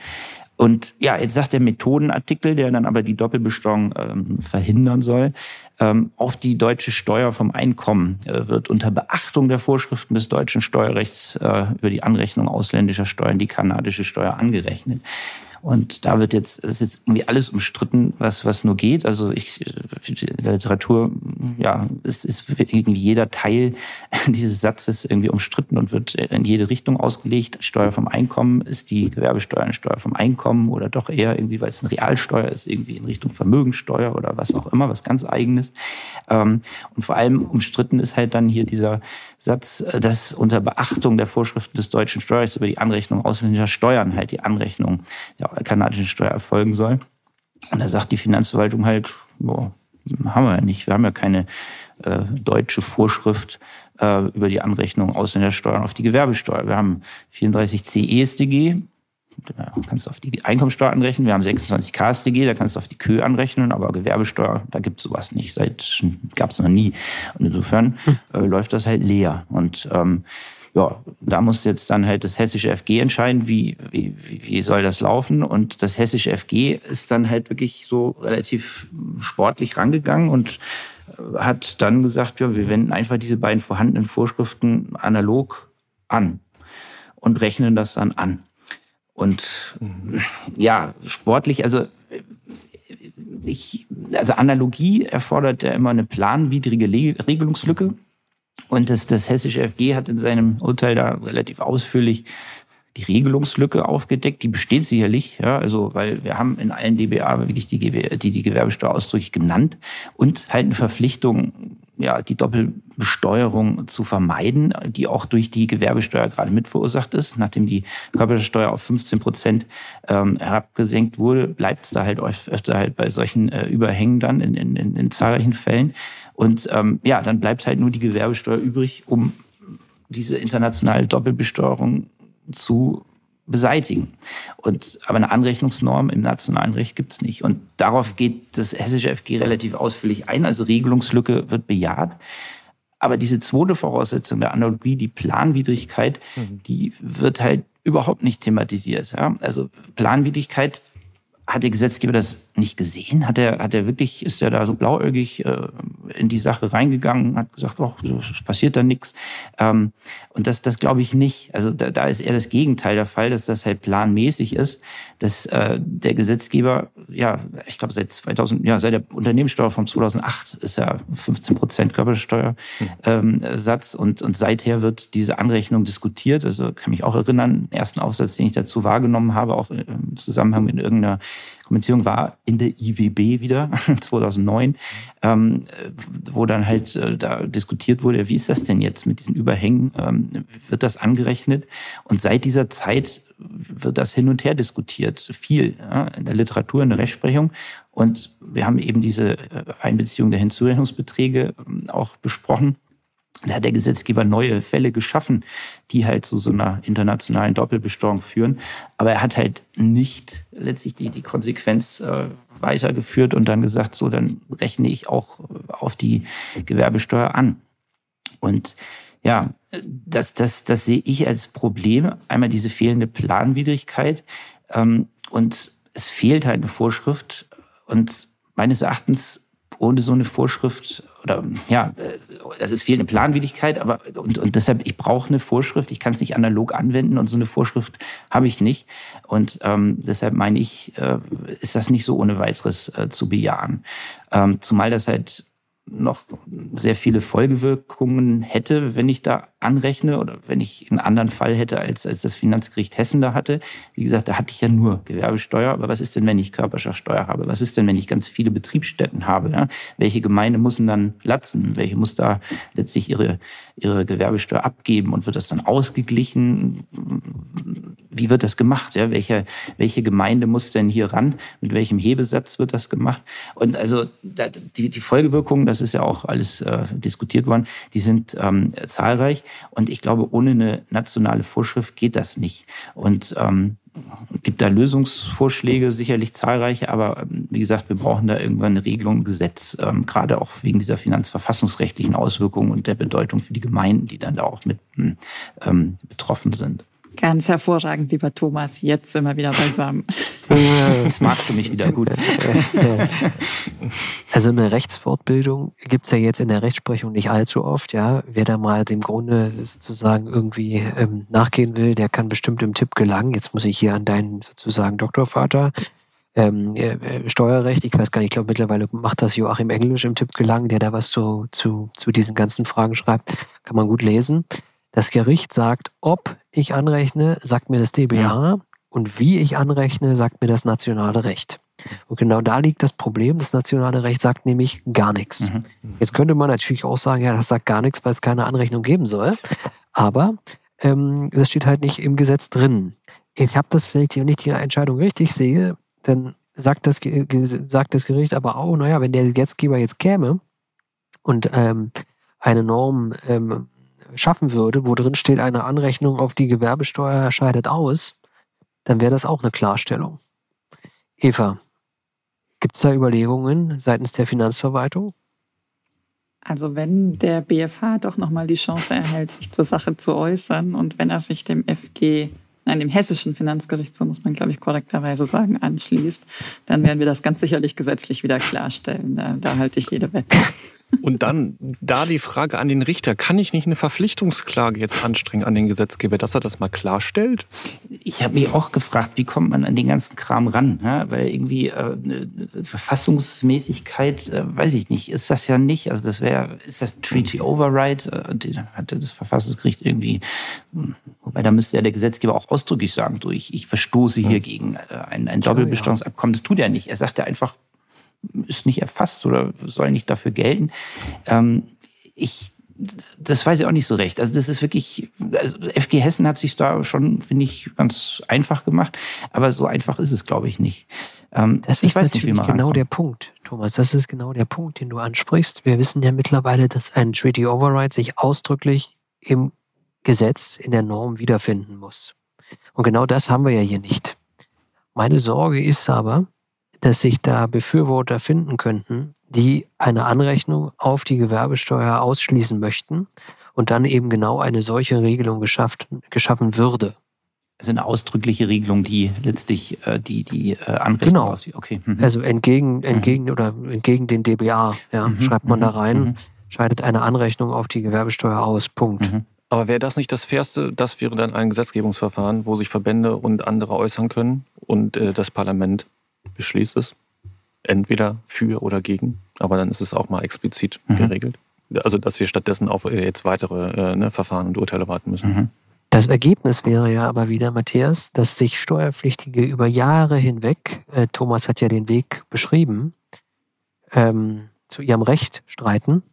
Und ja, jetzt sagt der Methodenartikel, der dann aber die Doppelbesteuerung ähm, verhindern soll, ähm, auf die deutsche Steuer vom Einkommen äh, wird unter Beachtung der Vorschriften des deutschen Steuerrechts äh, über die Anrechnung ausländischer Steuern die kanadische Steuer angerechnet. Und da wird jetzt, ist jetzt irgendwie alles umstritten, was, was nur geht. Also ich, in der Literatur, ja, es ist irgendwie jeder Teil dieses Satzes irgendwie umstritten und wird in jede Richtung ausgelegt. Steuer vom Einkommen ist die Gewerbesteuer eine Steuer vom Einkommen oder doch eher irgendwie, weil es eine Realsteuer ist, irgendwie in Richtung Vermögensteuer oder was auch immer, was ganz eigenes. Ähm, und vor allem umstritten ist halt dann hier dieser Satz, dass unter Beachtung der Vorschriften des deutschen Steuerrechts über die Anrechnung ausländischer Steuern halt die Anrechnung der kanadischen Steuer erfolgen soll. Und da sagt die Finanzverwaltung halt, boah, haben wir ja nicht. Wir haben ja keine äh, deutsche Vorschrift äh, über die Anrechnung Ausländersteuern auf die Gewerbesteuer. Wir haben 34 CESDG, da kannst du auf die Einkommensteuer anrechnen. Wir haben 26 KSDG, da kannst du auf die Kö anrechnen, aber Gewerbesteuer, da gibt es sowas nicht. Seit gab es noch nie. Und insofern hm. äh, läuft das halt leer. Und ähm, ja, da muss jetzt dann halt das hessische FG entscheiden, wie, wie, wie soll das laufen. Und das hessische FG ist dann halt wirklich so relativ sportlich rangegangen und äh, hat dann gesagt, ja, wir wenden einfach diese beiden vorhandenen Vorschriften analog an und rechnen das dann an. Und ja, sportlich, also ich, also Analogie erfordert ja immer eine planwidrige Regelungslücke. Und das, das hessische FG hat in seinem Urteil da relativ ausführlich die Regelungslücke aufgedeckt. Die besteht sicherlich, ja, also weil wir haben in allen DBA wirklich die, die, die Gewerbesteuer ausdrücklich genannt und halt eine Verpflichtung, ja, die Doppelbesteuerung zu vermeiden, die auch durch die Gewerbesteuer gerade mit verursacht ist. Nachdem die Körpersteuer auf 15 Prozent ähm, herabgesenkt wurde, bleibt es da halt öfter halt bei solchen äh, Überhängen dann in, in, in, in zahlreichen Fällen. Und ähm, ja, dann bleibt halt nur die Gewerbesteuer übrig, um diese internationale Doppelbesteuerung zu beseitigen. Und, aber eine Anrechnungsnorm im nationalen Recht gibt es nicht. Und darauf geht das hessische FG relativ ausführlich ein. Also Regelungslücke wird bejaht. Aber diese zweite Voraussetzung der Analogie, die Planwidrigkeit, mhm. die wird halt überhaupt nicht thematisiert. Ja? Also Planwidrigkeit hat der Gesetzgeber das nicht gesehen? Hat er, hat er wirklich, ist er da so blauäugig äh, in die Sache reingegangen, hat gesagt, ach, es passiert da nichts. Ähm, und das, das glaube ich nicht. Also da, da ist eher das Gegenteil der Fall, dass das halt planmäßig ist, dass äh, der Gesetzgeber, ja, ich glaube seit 2000, ja, seit der Unternehmenssteuer von 2008 ist ja 15 Prozent Körpersteuersatz ähm, und, und seither wird diese Anrechnung diskutiert. Also kann mich auch erinnern, ersten Aufsatz, den ich dazu wahrgenommen habe, auch im Zusammenhang mit irgendeiner Kommentierung war in der IWB wieder 2009, ähm, wo dann halt äh, da diskutiert wurde, wie ist das denn jetzt mit diesen Überhängen? Ähm, wird das angerechnet? Und seit dieser Zeit wird das hin und her diskutiert, viel ja, in der Literatur, in der Rechtsprechung. Und wir haben eben diese äh, Einbeziehung der Hinzurechnungsbeträge ähm, auch besprochen. Da hat der Gesetzgeber neue Fälle geschaffen, die halt zu so einer internationalen Doppelbesteuerung führen. Aber er hat halt nicht letztlich die, die Konsequenz äh, weitergeführt und dann gesagt, so, dann rechne ich auch auf die Gewerbesteuer an. Und ja, das, das, das sehe ich als Problem. Einmal diese fehlende Planwidrigkeit ähm, und es fehlt halt eine Vorschrift und meines Erachtens ohne so eine Vorschrift oder ja, also es fehlt eine Planwidrigkeit, aber und, und deshalb, ich brauche eine Vorschrift, ich kann es nicht analog anwenden und so eine Vorschrift habe ich nicht. Und ähm, deshalb meine ich, äh, ist das nicht so ohne weiteres äh, zu bejahen. Ähm, zumal das halt noch sehr viele Folgewirkungen hätte, wenn ich da anrechne oder wenn ich einen anderen Fall hätte, als, als das Finanzgericht Hessen da hatte. Wie gesagt, da hatte ich ja nur Gewerbesteuer. Aber was ist denn, wenn ich Körperschaftsteuer habe? Was ist denn, wenn ich ganz viele Betriebsstätten habe? Ja? Welche Gemeinde muss denn dann latzen? Welche muss da letztlich ihre, ihre Gewerbesteuer abgeben und wird das dann ausgeglichen? Wie wird das gemacht? Ja? Welche, welche Gemeinde muss denn hier ran? Mit welchem Hebesatz wird das gemacht? Und also die, die Folgewirkungen, das ist ja auch alles äh, diskutiert worden, die sind ähm, zahlreich. Und ich glaube, ohne eine nationale Vorschrift geht das nicht. Und ähm, gibt da Lösungsvorschläge, sicherlich zahlreiche, aber wie gesagt, wir brauchen da irgendwann eine Regelung, ein Gesetz, ähm, gerade auch wegen dieser finanzverfassungsrechtlichen Auswirkungen und der Bedeutung für die Gemeinden, die dann da auch mit ähm, betroffen sind. Ganz hervorragend, lieber Thomas. Jetzt sind wir wieder beisammen. Jetzt magst du mich wieder gut. Also eine Rechtsfortbildung gibt's ja jetzt in der Rechtsprechung nicht allzu oft. Ja, Wer da mal dem Grunde sozusagen irgendwie ähm, nachgehen will, der kann bestimmt im Tipp gelangen. Jetzt muss ich hier an deinen sozusagen Doktorvater ähm, äh, Steuerrecht, ich weiß gar nicht, ich glaube mittlerweile macht das Joachim Englisch im Tipp gelangen, der da was zu, zu, zu diesen ganzen Fragen schreibt. Kann man gut lesen. Das Gericht sagt, ob ich anrechne, sagt mir das DBA ja. und wie ich anrechne, sagt mir das nationale Recht. Und genau da liegt das Problem. Das nationale Recht sagt nämlich gar nichts. Mhm. Jetzt könnte man natürlich auch sagen, ja, das sagt gar nichts, weil es keine Anrechnung geben soll. Aber ähm, das steht halt nicht im Gesetz drin. Ich habe das, wenn ich nicht die Entscheidung richtig sehe, dann sagt das, sagt das Gericht aber auch, naja, wenn der Gesetzgeber jetzt käme und ähm, eine Norm ähm, schaffen würde, wo drin steht, eine Anrechnung auf die Gewerbesteuer scheidet aus, dann wäre das auch eine Klarstellung. Eva, gibt es da Überlegungen seitens der Finanzverwaltung? Also wenn der BFH doch nochmal die Chance erhält, sich zur Sache zu äußern und wenn er sich dem FG, nein, dem hessischen Finanzgericht, so muss man, glaube ich, korrekterweise sagen, anschließt, dann werden wir das ganz sicherlich gesetzlich wieder klarstellen. Da, da halte ich jede Wette. Und dann da die Frage an den Richter, kann ich nicht eine Verpflichtungsklage jetzt anstrengen an den Gesetzgeber, dass er das mal klarstellt? Ich habe mich auch gefragt, wie kommt man an den ganzen Kram ran? Ja? Weil irgendwie äh, Verfassungsmäßigkeit, äh, weiß ich nicht, ist das ja nicht. Also das wäre, ist das Treaty Override? Äh, hatte das Verfassungsgericht irgendwie, hm, wobei da müsste ja der Gesetzgeber auch ausdrücklich sagen, so ich, ich verstoße hier hm. gegen äh, ein, ein Doppelbesteuerungsabkommen. Das tut er nicht. Er sagt ja einfach, ist nicht erfasst oder soll nicht dafür gelten. Ähm, ich das weiß ich auch nicht so recht. Also das ist wirklich, also FG Hessen hat sich da schon, finde ich, ganz einfach gemacht, aber so einfach ist es, glaube ich, nicht. Ähm, das ist natürlich nicht, genau rankommt. der Punkt, Thomas. Das ist genau der Punkt, den du ansprichst. Wir wissen ja mittlerweile, dass ein Treaty Override sich ausdrücklich im Gesetz, in der Norm wiederfinden muss. Und genau das haben wir ja hier nicht. Meine Sorge ist aber, dass sich da Befürworter finden könnten, die eine Anrechnung auf die Gewerbesteuer ausschließen möchten und dann eben genau eine solche Regelung geschafft, geschaffen würde. Also eine ausdrückliche Regelung, die letztlich äh, die, die äh, Anrechnung genau. auf die, okay. Mhm. Also entgegen, mhm. entgegen mhm. oder entgegen den DBA, ja, mhm. schreibt man da mhm. rein, mhm. scheidet eine Anrechnung auf die Gewerbesteuer aus. Punkt. Aber wäre das nicht das Fairste? Das wäre dann ein Gesetzgebungsverfahren, wo sich Verbände und andere äußern können und äh, das Parlament beschließt es. Entweder für oder gegen, aber dann ist es auch mal explizit mhm. geregelt. Also, dass wir stattdessen auf äh, jetzt weitere äh, ne, Verfahren und Urteile warten müssen. Mhm. Das Ergebnis wäre ja aber wieder, Matthias, dass sich Steuerpflichtige über Jahre hinweg, äh, Thomas hat ja den Weg beschrieben, ähm, zu ihrem Recht streiten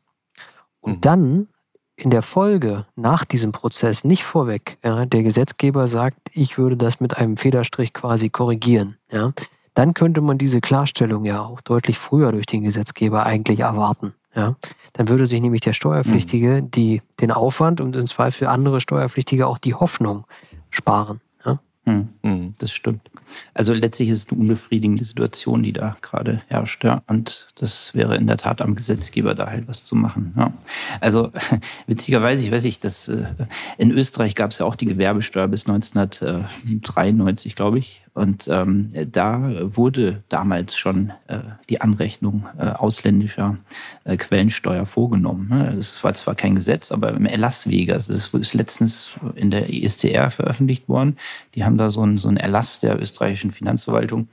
und mhm. dann in der Folge nach diesem Prozess nicht vorweg, ja, der Gesetzgeber sagt, ich würde das mit einem Federstrich quasi korrigieren. Ja dann könnte man diese Klarstellung ja auch deutlich früher durch den Gesetzgeber eigentlich erwarten. Ja, dann würde sich nämlich der Steuerpflichtige mhm. die, den Aufwand und im Zweifel für andere Steuerpflichtige auch die Hoffnung sparen. Ja? Mhm. mhm. Das stimmt. Also letztlich ist es eine unbefriedigende Situation, die da gerade herrscht. Ja? Und das wäre in der Tat am Gesetzgeber da halt was zu machen. Ja? Also witzigerweise, ich weiß nicht, dass äh, in Österreich gab es ja auch die Gewerbesteuer bis 1993, glaube ich. Und ähm, da wurde damals schon äh, die Anrechnung äh, ausländischer äh, Quellensteuer vorgenommen. Ne? Das war zwar kein Gesetz, aber im Erlasswege. Also das ist letztens in der ISTR veröffentlicht worden. Die haben da so einen, so einen Erlass der österreichischen Finanzverwaltung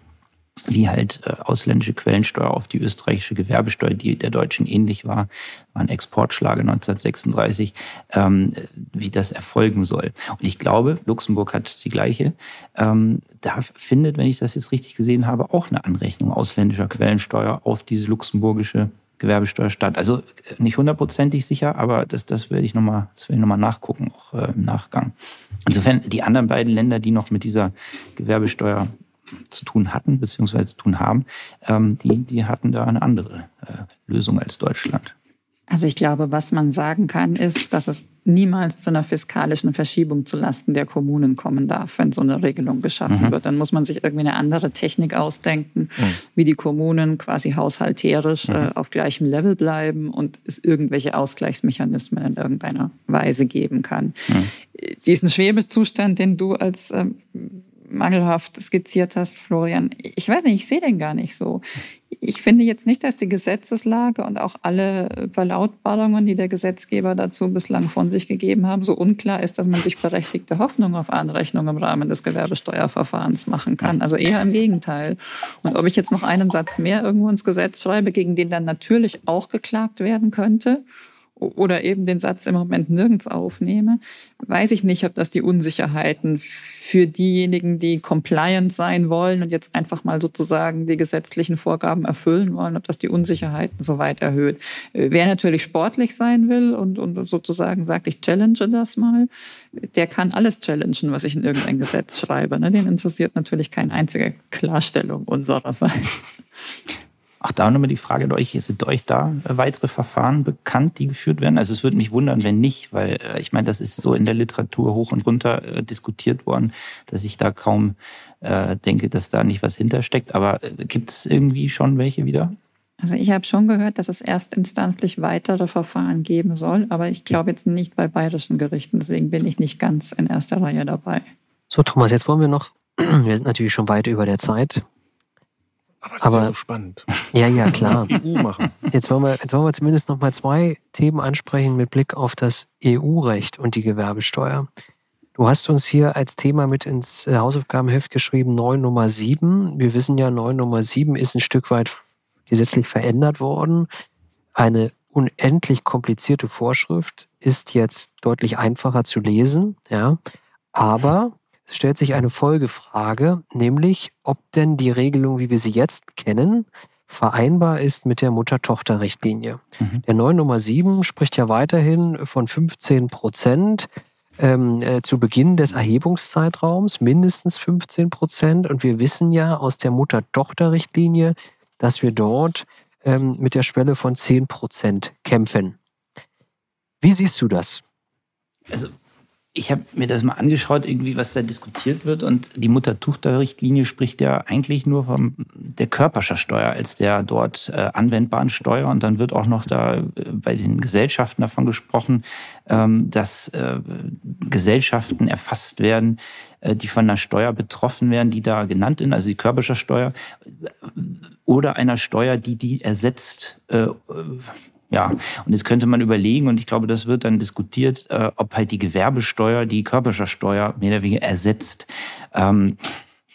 wie halt äh, ausländische Quellensteuer auf die österreichische Gewerbesteuer, die der deutschen ähnlich war, war ein Exportschlage 1936, ähm, wie das erfolgen soll. Und ich glaube, Luxemburg hat die gleiche. Ähm, da findet, wenn ich das jetzt richtig gesehen habe, auch eine Anrechnung ausländischer Quellensteuer auf diese luxemburgische Gewerbesteuer statt. Also äh, nicht hundertprozentig sicher, aber das, das werde ich nochmal, nochmal nachgucken, auch äh, im Nachgang. Insofern die anderen beiden Länder, die noch mit dieser Gewerbesteuer zu tun hatten, beziehungsweise zu tun haben, ähm, die, die hatten da eine andere äh, Lösung als Deutschland. Also ich glaube, was man sagen kann, ist, dass es niemals zu einer fiskalischen Verschiebung zulasten der Kommunen kommen darf, wenn so eine Regelung geschaffen mhm. wird. Dann muss man sich irgendwie eine andere Technik ausdenken, mhm. wie die Kommunen quasi haushalterisch mhm. äh, auf gleichem Level bleiben und es irgendwelche Ausgleichsmechanismen in irgendeiner Weise geben kann. Mhm. Diesen Schwebezustand, den du als ähm, mangelhaft skizziert hast, Florian. Ich weiß nicht, ich sehe den gar nicht so. Ich finde jetzt nicht, dass die Gesetzeslage und auch alle Verlautbarungen, die der Gesetzgeber dazu bislang von sich gegeben haben, so unklar ist, dass man sich berechtigte Hoffnung auf Anrechnung im Rahmen des Gewerbesteuerverfahrens machen kann. Also eher im Gegenteil. Und ob ich jetzt noch einen Satz mehr irgendwo ins Gesetz schreibe, gegen den dann natürlich auch geklagt werden könnte, oder eben den Satz im Moment nirgends aufnehme, weiß ich nicht, ob das die Unsicherheiten für diejenigen, die compliant sein wollen und jetzt einfach mal sozusagen die gesetzlichen Vorgaben erfüllen wollen, ob das die Unsicherheiten so weit erhöht. Wer natürlich sportlich sein will und, und sozusagen sagt, ich challenge das mal, der kann alles challengen, was ich in irgendein Gesetz schreibe. Ne? Den interessiert natürlich keine einzige Klarstellung unsererseits. Auch da nochmal die Frage an euch, sind euch da weitere Verfahren bekannt, die geführt werden? Also es würde mich wundern, wenn nicht, weil äh, ich meine, das ist so in der Literatur hoch und runter äh, diskutiert worden, dass ich da kaum äh, denke, dass da nicht was hintersteckt. Aber äh, gibt es irgendwie schon welche wieder? Also ich habe schon gehört, dass es erstinstanzlich weitere Verfahren geben soll, aber ich glaube jetzt nicht bei bayerischen Gerichten. Deswegen bin ich nicht ganz in erster Reihe dabei. So, Thomas, jetzt wollen wir noch, wir sind natürlich schon weit über der Zeit, aber es Aber, ist ja so spannend. Ja, ja, klar. EU machen. Jetzt wollen wir, jetzt wollen wir zumindest noch mal zwei Themen ansprechen mit Blick auf das EU-Recht und die Gewerbesteuer. Du hast uns hier als Thema mit ins äh, Hausaufgabenheft geschrieben, 9 Nummer 7. Wir wissen ja, 9 Nummer 7 ist ein Stück weit gesetzlich verändert worden. Eine unendlich komplizierte Vorschrift ist jetzt deutlich einfacher zu lesen, ja. Aber es stellt sich eine Folgefrage, nämlich ob denn die Regelung, wie wir sie jetzt kennen, vereinbar ist mit der Mutter-Tochter-Richtlinie. Mhm. Der 9 Nummer 7 spricht ja weiterhin von 15 Prozent ähm, äh, zu Beginn des Erhebungszeitraums, mindestens 15 Prozent. Und wir wissen ja aus der Mutter-Tochter-Richtlinie, dass wir dort ähm, mit der Schwelle von 10 Prozent kämpfen. Wie siehst du das? Also ich habe mir das mal angeschaut, irgendwie, was da diskutiert wird. Und die Mutter-Tochter-Richtlinie spricht ja eigentlich nur von der Körperschaftsteuer als der dort äh, anwendbaren Steuer. Und dann wird auch noch da äh, bei den Gesellschaften davon gesprochen, ähm, dass äh, Gesellschaften erfasst werden, äh, die von einer Steuer betroffen werden, die da genannt sind, also die Körperschaftsteuer, oder einer Steuer, die die ersetzt. Ja, und jetzt könnte man überlegen, und ich glaube, das wird dann diskutiert, äh, ob halt die Gewerbesteuer die Körperschaftsteuer mehr oder weniger ersetzt. Ähm,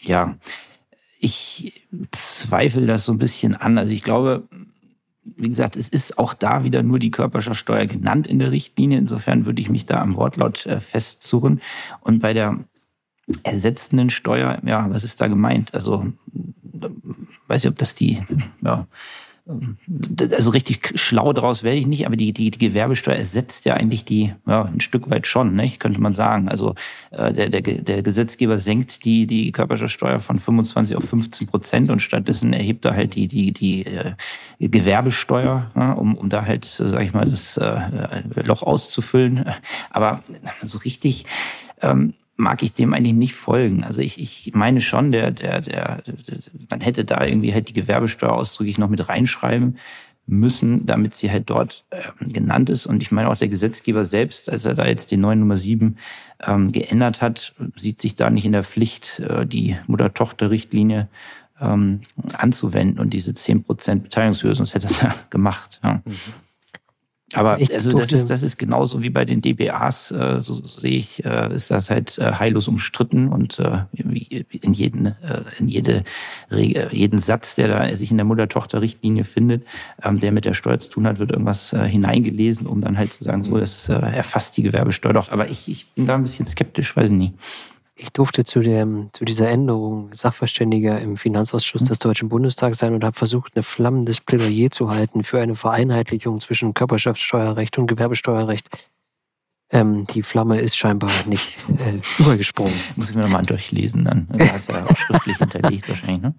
ja, ich zweifle das so ein bisschen an. Also ich glaube, wie gesagt, es ist auch da wieder nur die Körperschaftsteuer genannt in der Richtlinie. Insofern würde ich mich da am Wortlaut äh, festzurren. Und bei der ersetzenden Steuer, ja, was ist da gemeint? Also, weiß ich, ob das die, ja, also richtig schlau daraus werde ich nicht, aber die, die, die Gewerbesteuer ersetzt ja eigentlich die, ja, ein Stück weit schon, ne? könnte man sagen. Also äh, der, der, der Gesetzgeber senkt die, die Körperschaftsteuer von 25 auf 15 Prozent und stattdessen erhebt er halt die, die, die äh, Gewerbesteuer, ja, um, um da halt, sag ich mal, das äh, Loch auszufüllen. Aber so richtig ähm, mag ich dem eigentlich nicht folgen. Also ich, ich meine schon, der, der, der, man hätte da irgendwie halt die Gewerbesteuer ausdrücklich noch mit reinschreiben müssen, damit sie halt dort äh, genannt ist. Und ich meine auch der Gesetzgeber selbst, als er da jetzt die neuen Nummer 7 ähm, geändert hat, sieht sich da nicht in der Pflicht, äh, die Mutter-Tochter-Richtlinie ähm, anzuwenden und diese 10% Beteiligungshöhe, sonst hätte er es ja gemacht. Ja. Mhm. Aber ich also das ist, das ist genauso wie bei den DBAs, äh, so sehe ich, äh, ist das halt äh, heillos umstritten und äh, in jeden, äh, in jede Regel, jeden Satz, der da sich in der Mutter-Tochter-Richtlinie findet, ähm, der mit der Steuer zu tun hat, wird irgendwas äh, hineingelesen, um dann halt zu sagen, so, mhm. das äh, erfasst die Gewerbesteuer doch. Aber ich, ich bin da ein bisschen skeptisch, weiß ich nicht. Ich durfte zu, dem, zu dieser Änderung Sachverständiger im Finanzausschuss des Deutschen Bundestags sein und habe versucht, ein flammendes Plädoyer zu halten für eine Vereinheitlichung zwischen Körperschaftssteuerrecht und Gewerbesteuerrecht. Ähm, die Flamme ist scheinbar nicht äh, übergesprungen. Muss ich mir nochmal durchlesen dann. Du hast ja auch schriftlich hinterlegt wahrscheinlich, ne?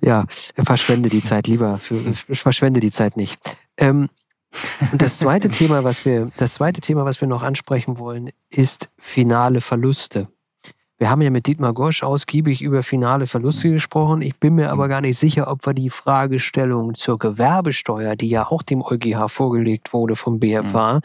Ja, verschwende die Zeit lieber. Für, verschwende die Zeit nicht. Ähm, und das zweite Thema, was wir, das zweite Thema, was wir noch ansprechen wollen, ist finale Verluste. Wir haben ja mit Dietmar Gosch ausgiebig über finale Verluste gesprochen. Ich bin mir aber gar nicht sicher, ob wir die Fragestellung zur Gewerbesteuer, die ja auch dem EuGH vorgelegt wurde vom BFA, mhm.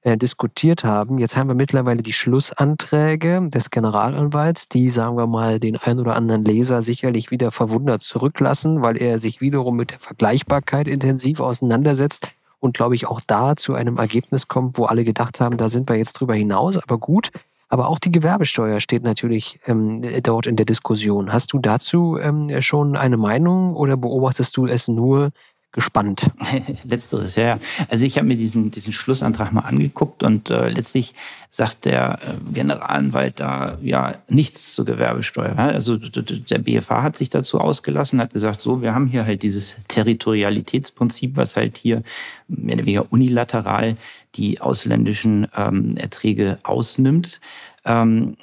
äh, diskutiert haben. Jetzt haben wir mittlerweile die Schlussanträge des Generalanwalts, die, sagen wir mal, den ein oder anderen Leser sicherlich wieder verwundert zurücklassen, weil er sich wiederum mit der Vergleichbarkeit intensiv auseinandersetzt und, glaube ich, auch da zu einem Ergebnis kommt, wo alle gedacht haben, da sind wir jetzt drüber hinaus. Aber gut, aber auch die Gewerbesteuer steht natürlich ähm, dort in der Diskussion. Hast du dazu ähm, schon eine Meinung oder beobachtest du es nur gespannt? Letzteres, ja. Also ich habe mir diesen, diesen Schlussantrag mal angeguckt und äh, letztlich sagt der äh, Generalanwalt da ja nichts zur Gewerbesteuer. Also der BFH hat sich dazu ausgelassen, hat gesagt, so, wir haben hier halt dieses Territorialitätsprinzip, was halt hier mehr oder weniger unilateral die ausländischen ähm, Erträge ausnimmt. Ähm,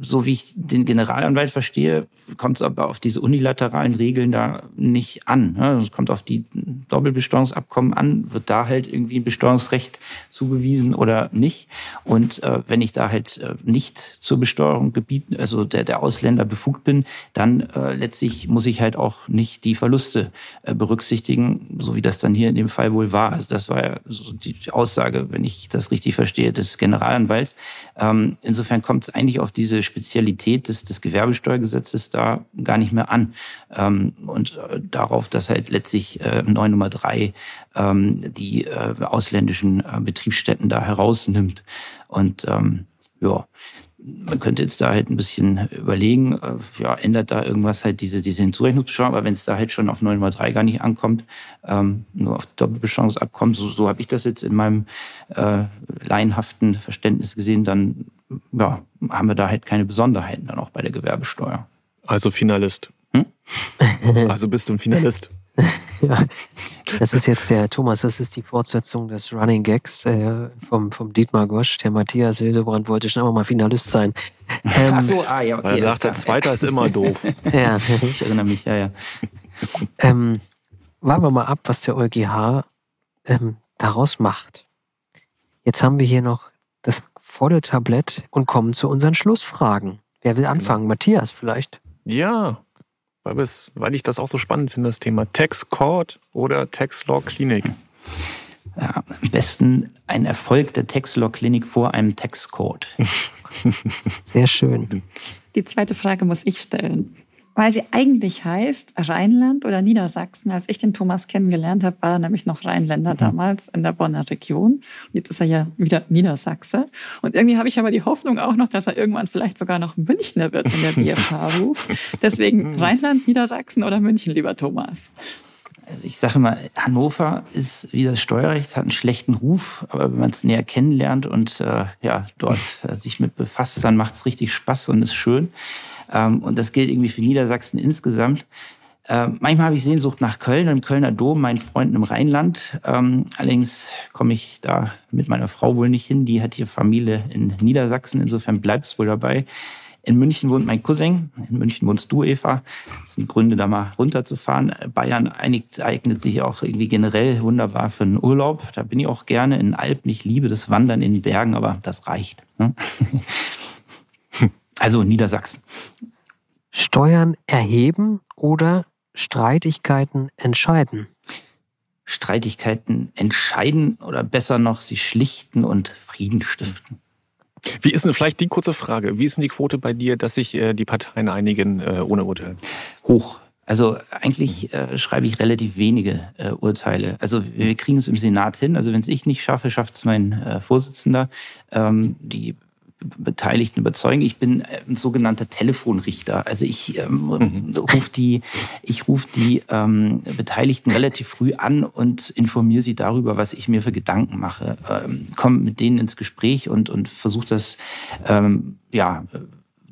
so wie ich den Generalanwalt verstehe, kommt es aber auf diese unilateralen Regeln da nicht an. Ne? Es kommt auf die Doppelbesteuerungsabkommen an, wird da halt irgendwie ein Besteuerungsrecht zugewiesen oder nicht. Und äh, wenn ich da halt äh, nicht zur Besteuerung gebieten, also der, der Ausländer befugt bin, dann äh, letztlich muss ich halt auch nicht die Verluste berücksichtigen, so wie das dann hier in dem Fall wohl war. Also das war ja so die Aussage, wenn ich das richtig verstehe, des Generalanwalts. Ähm, insofern kommt es eigentlich auf diese Spezialität des, des Gewerbesteuergesetzes da gar nicht mehr an. Ähm, und äh, darauf, dass halt letztlich äh, 9 Nummer 3 ähm, die äh, ausländischen äh, Betriebsstätten da herausnimmt. Und ähm, ja, man könnte jetzt da halt ein bisschen überlegen, äh, ja, ändert da irgendwas halt diese, diese Hinzurechnungsbesteuerung, aber wenn es da halt schon auf 9 Nummer 3 gar nicht ankommt, ähm, nur auf Doppelbesteuerungsabkommen, so, so habe ich das jetzt in meinem äh, laienhaften Verständnis gesehen, dann ja, haben wir da halt keine Besonderheiten dann auch bei der Gewerbesteuer. Also Finalist. Hm? Also bist du ein Finalist. ja, das ist jetzt der Thomas, das ist die Fortsetzung des Running Gags äh, vom, vom Dietmar Gosch. Der Matthias Hildebrand wollte schon immer mal Finalist sein. Ähm, Ach so, ah ja, okay. Weil er sagt, der Zweite ist immer doof. ja, ich erinnere mich, ja, ja. Ähm, warten wir mal ab, was der EuGH ähm, daraus macht. Jetzt haben wir hier noch das volle Tablett und kommen zu unseren Schlussfragen. Wer will anfangen? Genau. Matthias vielleicht? Ja, weil, es, weil ich das auch so spannend finde, das Thema Tax Court oder Tax Law Klinik. Ja, am besten ein Erfolg der Tax Law Klinik vor einem Tax Court. Sehr schön. Die zweite Frage muss ich stellen weil sie eigentlich heißt Rheinland oder Niedersachsen. Als ich den Thomas kennengelernt habe, war er nämlich noch Rheinländer mhm. damals in der Bonner Region. Jetzt ist er ja wieder Niedersachse. Und irgendwie habe ich aber die Hoffnung auch noch, dass er irgendwann vielleicht sogar noch Münchner wird, wenn der BFH-Ruf. Deswegen mhm. Rheinland, Niedersachsen oder München, lieber Thomas. Also ich sage mal, Hannover ist wie das Steuerrecht, hat einen schlechten Ruf, aber wenn man es näher kennenlernt und äh, ja, dort äh, sich mit befasst, dann macht es richtig Spaß und ist schön. Ähm, und das gilt irgendwie für Niedersachsen insgesamt. Ähm, manchmal habe ich Sehnsucht nach Köln, im Kölner Dom, meinen Freunden im Rheinland. Ähm, allerdings komme ich da mit meiner Frau wohl nicht hin. Die hat hier Familie in Niedersachsen, insofern bleibt es wohl dabei. In München wohnt mein Cousin. In München wohnst du, Eva. Das sind Gründe, da mal runterzufahren. Bayern eignet sich auch irgendwie generell wunderbar für einen Urlaub. Da bin ich auch gerne in Alpen. Ich liebe das Wandern in den Bergen, aber das reicht. Ne? Also Niedersachsen. Steuern erheben oder Streitigkeiten entscheiden? Streitigkeiten entscheiden oder besser noch, sie schlichten und Frieden stiften. Wie ist denn vielleicht die kurze Frage? Wie ist denn die Quote bei dir, dass sich äh, die Parteien einigen äh, ohne Urteil? Hoch. Also eigentlich äh, schreibe ich relativ wenige äh, Urteile. Also wir kriegen es im Senat hin. Also wenn es ich nicht schaffe, schafft es mein äh, Vorsitzender. Ähm, die Beteiligten überzeugen. Ich bin äh, ein sogenannter Telefonrichter. Also ich ähm, mhm. rufe die, ich rufe die ähm, Beteiligten relativ früh an und informiere sie darüber, was ich mir für Gedanken mache. Ähm, komme mit denen ins Gespräch und und versuche das ähm, ja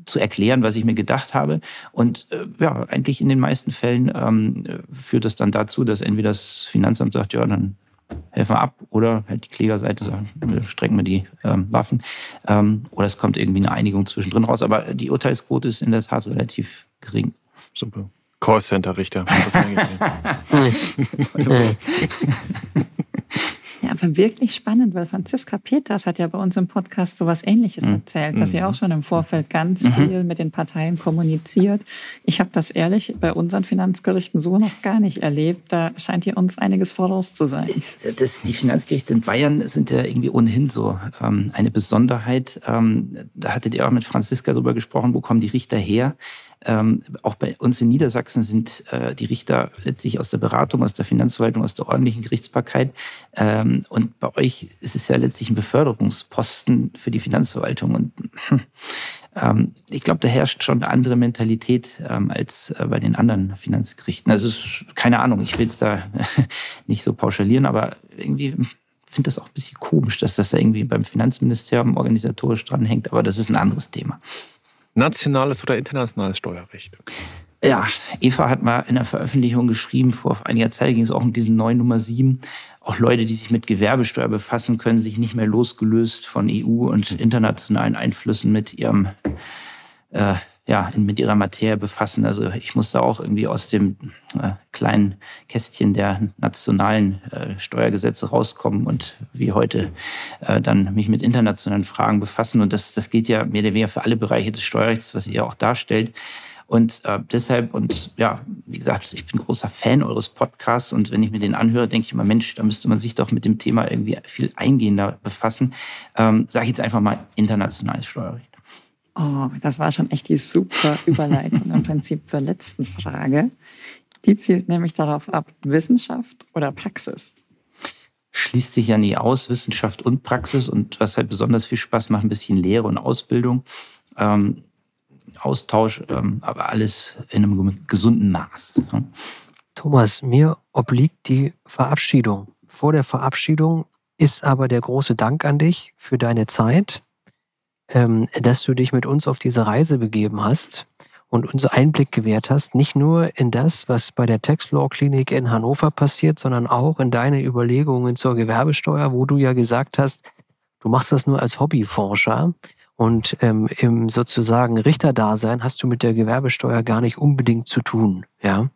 zu erklären, was ich mir gedacht habe. Und äh, ja, eigentlich in den meisten Fällen ähm, führt das dann dazu, dass entweder das Finanzamt sagt, ja, dann helfen wir ab oder halt die Klägerseite sagt, strecken wir die ähm, Waffen. Ähm, oder es kommt irgendwie eine Einigung zwischendrin raus. Aber die Urteilsquote ist in der Tat relativ gering. Super. Callcenter-Richter. Ja, aber wirklich spannend, weil Franziska Peters hat ja bei uns im Podcast so was Ähnliches mhm. erzählt, dass sie auch schon im Vorfeld ganz mhm. viel mit den Parteien kommuniziert. Ich habe das ehrlich bei unseren Finanzgerichten so noch gar nicht erlebt. Da scheint hier uns einiges voraus zu sein. Das, die Finanzgerichte in Bayern sind ja irgendwie ohnehin so ähm, eine Besonderheit. Ähm, da hattet ihr auch mit Franziska drüber gesprochen, wo kommen die Richter her? Ähm, auch bei uns in Niedersachsen sind äh, die Richter letztlich aus der Beratung, aus der Finanzverwaltung, aus der ordentlichen Gerichtsbarkeit. Ähm, und bei euch ist es ja letztlich ein Beförderungsposten für die Finanzverwaltung. Und hm, ähm, ich glaube, da herrscht schon eine andere Mentalität ähm, als äh, bei den anderen Finanzgerichten. Also ist, keine Ahnung, ich will es da nicht so pauschalieren, aber irgendwie finde das auch ein bisschen komisch, dass das da irgendwie beim Finanzministerium organisatorisch dranhängt. Aber das ist ein anderes Thema nationales oder internationales Steuerrecht? Ja, Eva hat mal in der Veröffentlichung geschrieben, vor einiger Zeit ging es auch um diesen neuen Nummer 7. Auch Leute, die sich mit Gewerbesteuer befassen, können sich nicht mehr losgelöst von EU und internationalen Einflüssen mit ihrem äh, ja, mit ihrer Materie befassen. Also ich musste auch irgendwie aus dem äh, kleinen Kästchen der nationalen äh, Steuergesetze rauskommen und wie heute äh, dann mich mit internationalen Fragen befassen. Und das, das gilt ja mehr oder weniger für alle Bereiche des Steuerrechts, was ihr auch darstellt. Und äh, deshalb, und ja, wie gesagt, ich bin großer Fan eures Podcasts und wenn ich mir den anhöre, denke ich immer, Mensch, da müsste man sich doch mit dem Thema irgendwie viel eingehender befassen. Ähm, Sage ich jetzt einfach mal internationales Steuerrecht. Oh, das war schon echt die super Überleitung im Prinzip zur letzten Frage. Die zielt nämlich darauf ab, Wissenschaft oder Praxis? Schließt sich ja nie aus, Wissenschaft und Praxis. Und was halt besonders viel Spaß macht, ein bisschen Lehre und Ausbildung. Ähm, Austausch, ähm, aber alles in einem gesunden Maß. Ja. Thomas, mir obliegt die Verabschiedung. Vor der Verabschiedung ist aber der große Dank an dich für deine Zeit, ähm, dass du dich mit uns auf diese Reise begeben hast und uns Einblick gewährt hast, nicht nur in das, was bei der Textlaw Klinik in Hannover passiert, sondern auch in deine Überlegungen zur Gewerbesteuer, wo du ja gesagt hast, du machst das nur als Hobbyforscher und ähm, im sozusagen Richterdasein hast du mit der Gewerbesteuer gar nicht unbedingt zu tun. Ja,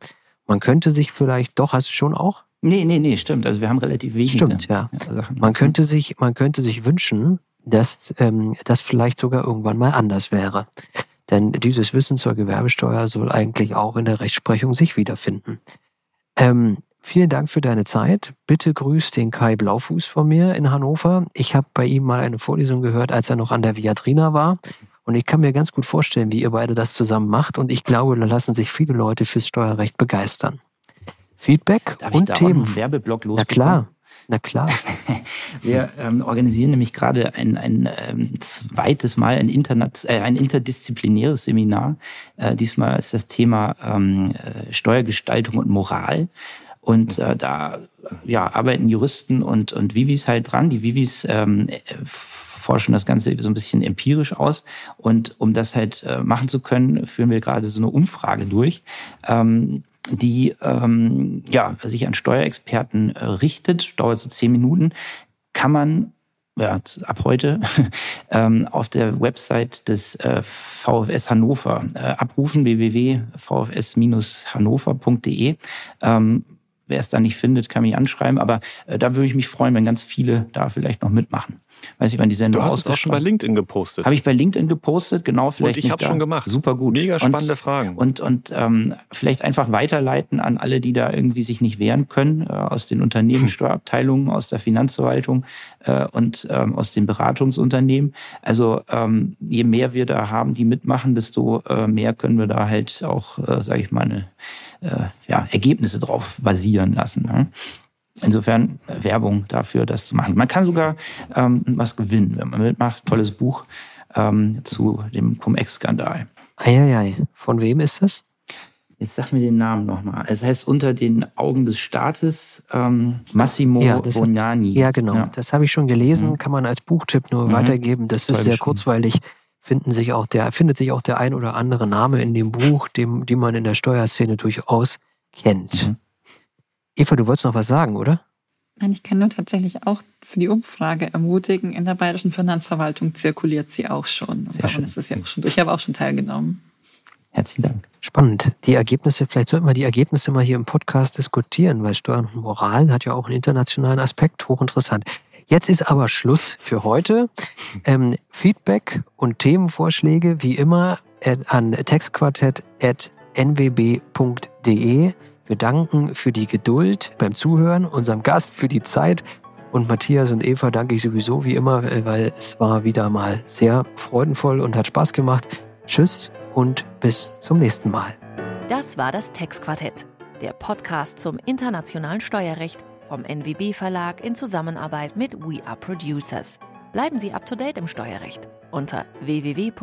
man könnte sich vielleicht doch, hast du schon auch? Nee, nee, nee, stimmt. Also wir haben relativ wenige stimmt, ja. Man könnte sich, man könnte sich wünschen, dass ähm, das vielleicht sogar irgendwann mal anders wäre. Denn dieses Wissen zur Gewerbesteuer soll eigentlich auch in der Rechtsprechung sich wiederfinden. Ähm, vielen Dank für deine Zeit. Bitte grüß den Kai Blaufuß von mir in Hannover. Ich habe bei ihm mal eine Vorlesung gehört, als er noch an der Viatrina war. Und ich kann mir ganz gut vorstellen, wie ihr beide das zusammen macht. Und ich glaube, da lassen sich viele Leute fürs Steuerrecht begeistern. Feedback Darf und ich da Themen. Auch Werbeblock Na klar. Na klar. Wir ähm, organisieren nämlich gerade ein, ein ähm, zweites Mal ein, Internet, äh, ein interdisziplinäres Seminar. Äh, diesmal ist das Thema ähm, äh, Steuergestaltung und Moral. Und äh, da ja, arbeiten Juristen und, und Vivis halt dran. Die Vivis ähm, forschen das Ganze so ein bisschen empirisch aus. Und um das halt äh, machen zu können, führen wir gerade so eine Umfrage durch. Ähm, die ähm, ja, sich an Steuerexperten äh, richtet, dauert so zehn Minuten, kann man ja, ab heute ähm, auf der Website des äh, VfS Hannover äh, abrufen, www.vfs-hannover.de. Ähm, wer es da nicht findet, kann mich anschreiben. Aber äh, da würde ich mich freuen, wenn ganz viele da vielleicht noch mitmachen. Weiß ich, wann die Sendung Du hast es auch schon bei LinkedIn gepostet. Habe ich bei LinkedIn gepostet, genau. Vielleicht und ich habe schon gemacht. Super gut. Mega spannende und, Fragen. Und, und ähm, vielleicht einfach weiterleiten an alle, die da irgendwie sich nicht wehren können, äh, aus den Unternehmenssteuerabteilungen, aus der Finanzverwaltung äh, und ähm, aus den Beratungsunternehmen. Also ähm, je mehr wir da haben, die mitmachen, desto äh, mehr können wir da halt auch, äh, sage ich mal, eine, ja, Ergebnisse drauf basieren lassen. Ne? Insofern äh, Werbung dafür, das zu machen. Man kann sogar ähm, was gewinnen, wenn man mitmacht. Tolles Buch ähm, zu dem Cum-Ex-Skandal. Eieiei. Von wem ist das? Jetzt sag mir den Namen nochmal. Es heißt unter den Augen des Staates ähm, Massimo Ja, Bonani. Ja, genau. Ja. Das habe ich schon gelesen, Mhm. kann man als Buchtipp nur Mhm. weitergeben. Das Toll ist sehr beschrieben. kurzweilig. Finden sich auch der, findet sich auch der ein oder andere Name in dem Buch, dem, die man in der Steuerszene durchaus kennt. Mhm. Eva, du wolltest noch was sagen, oder? Nein, ich kann nur tatsächlich auch für die Umfrage ermutigen. In der Bayerischen Finanzverwaltung zirkuliert sie auch schon. Sehr schön. ist es ja auch schon durch. Ich habe auch schon teilgenommen. Herzlichen Dank. Spannend. Die Ergebnisse, vielleicht sollten wir die Ergebnisse mal hier im Podcast diskutieren, weil Steuern und Moral hat ja auch einen internationalen Aspekt, hochinteressant. Jetzt ist aber Schluss für heute. Ähm, Feedback und Themenvorschläge wie immer an textquartett.nwb.de. Wir danken für die Geduld beim Zuhören, unserem Gast für die Zeit und Matthias und Eva danke ich sowieso wie immer, weil es war wieder mal sehr freudenvoll und hat Spaß gemacht. Tschüss und bis zum nächsten Mal. Das war das Textquartett, der Podcast zum internationalen Steuerrecht vom NWB Verlag in Zusammenarbeit mit We Are Producers. Bleiben Sie up to date im Steuerrecht unter www.nwb.de.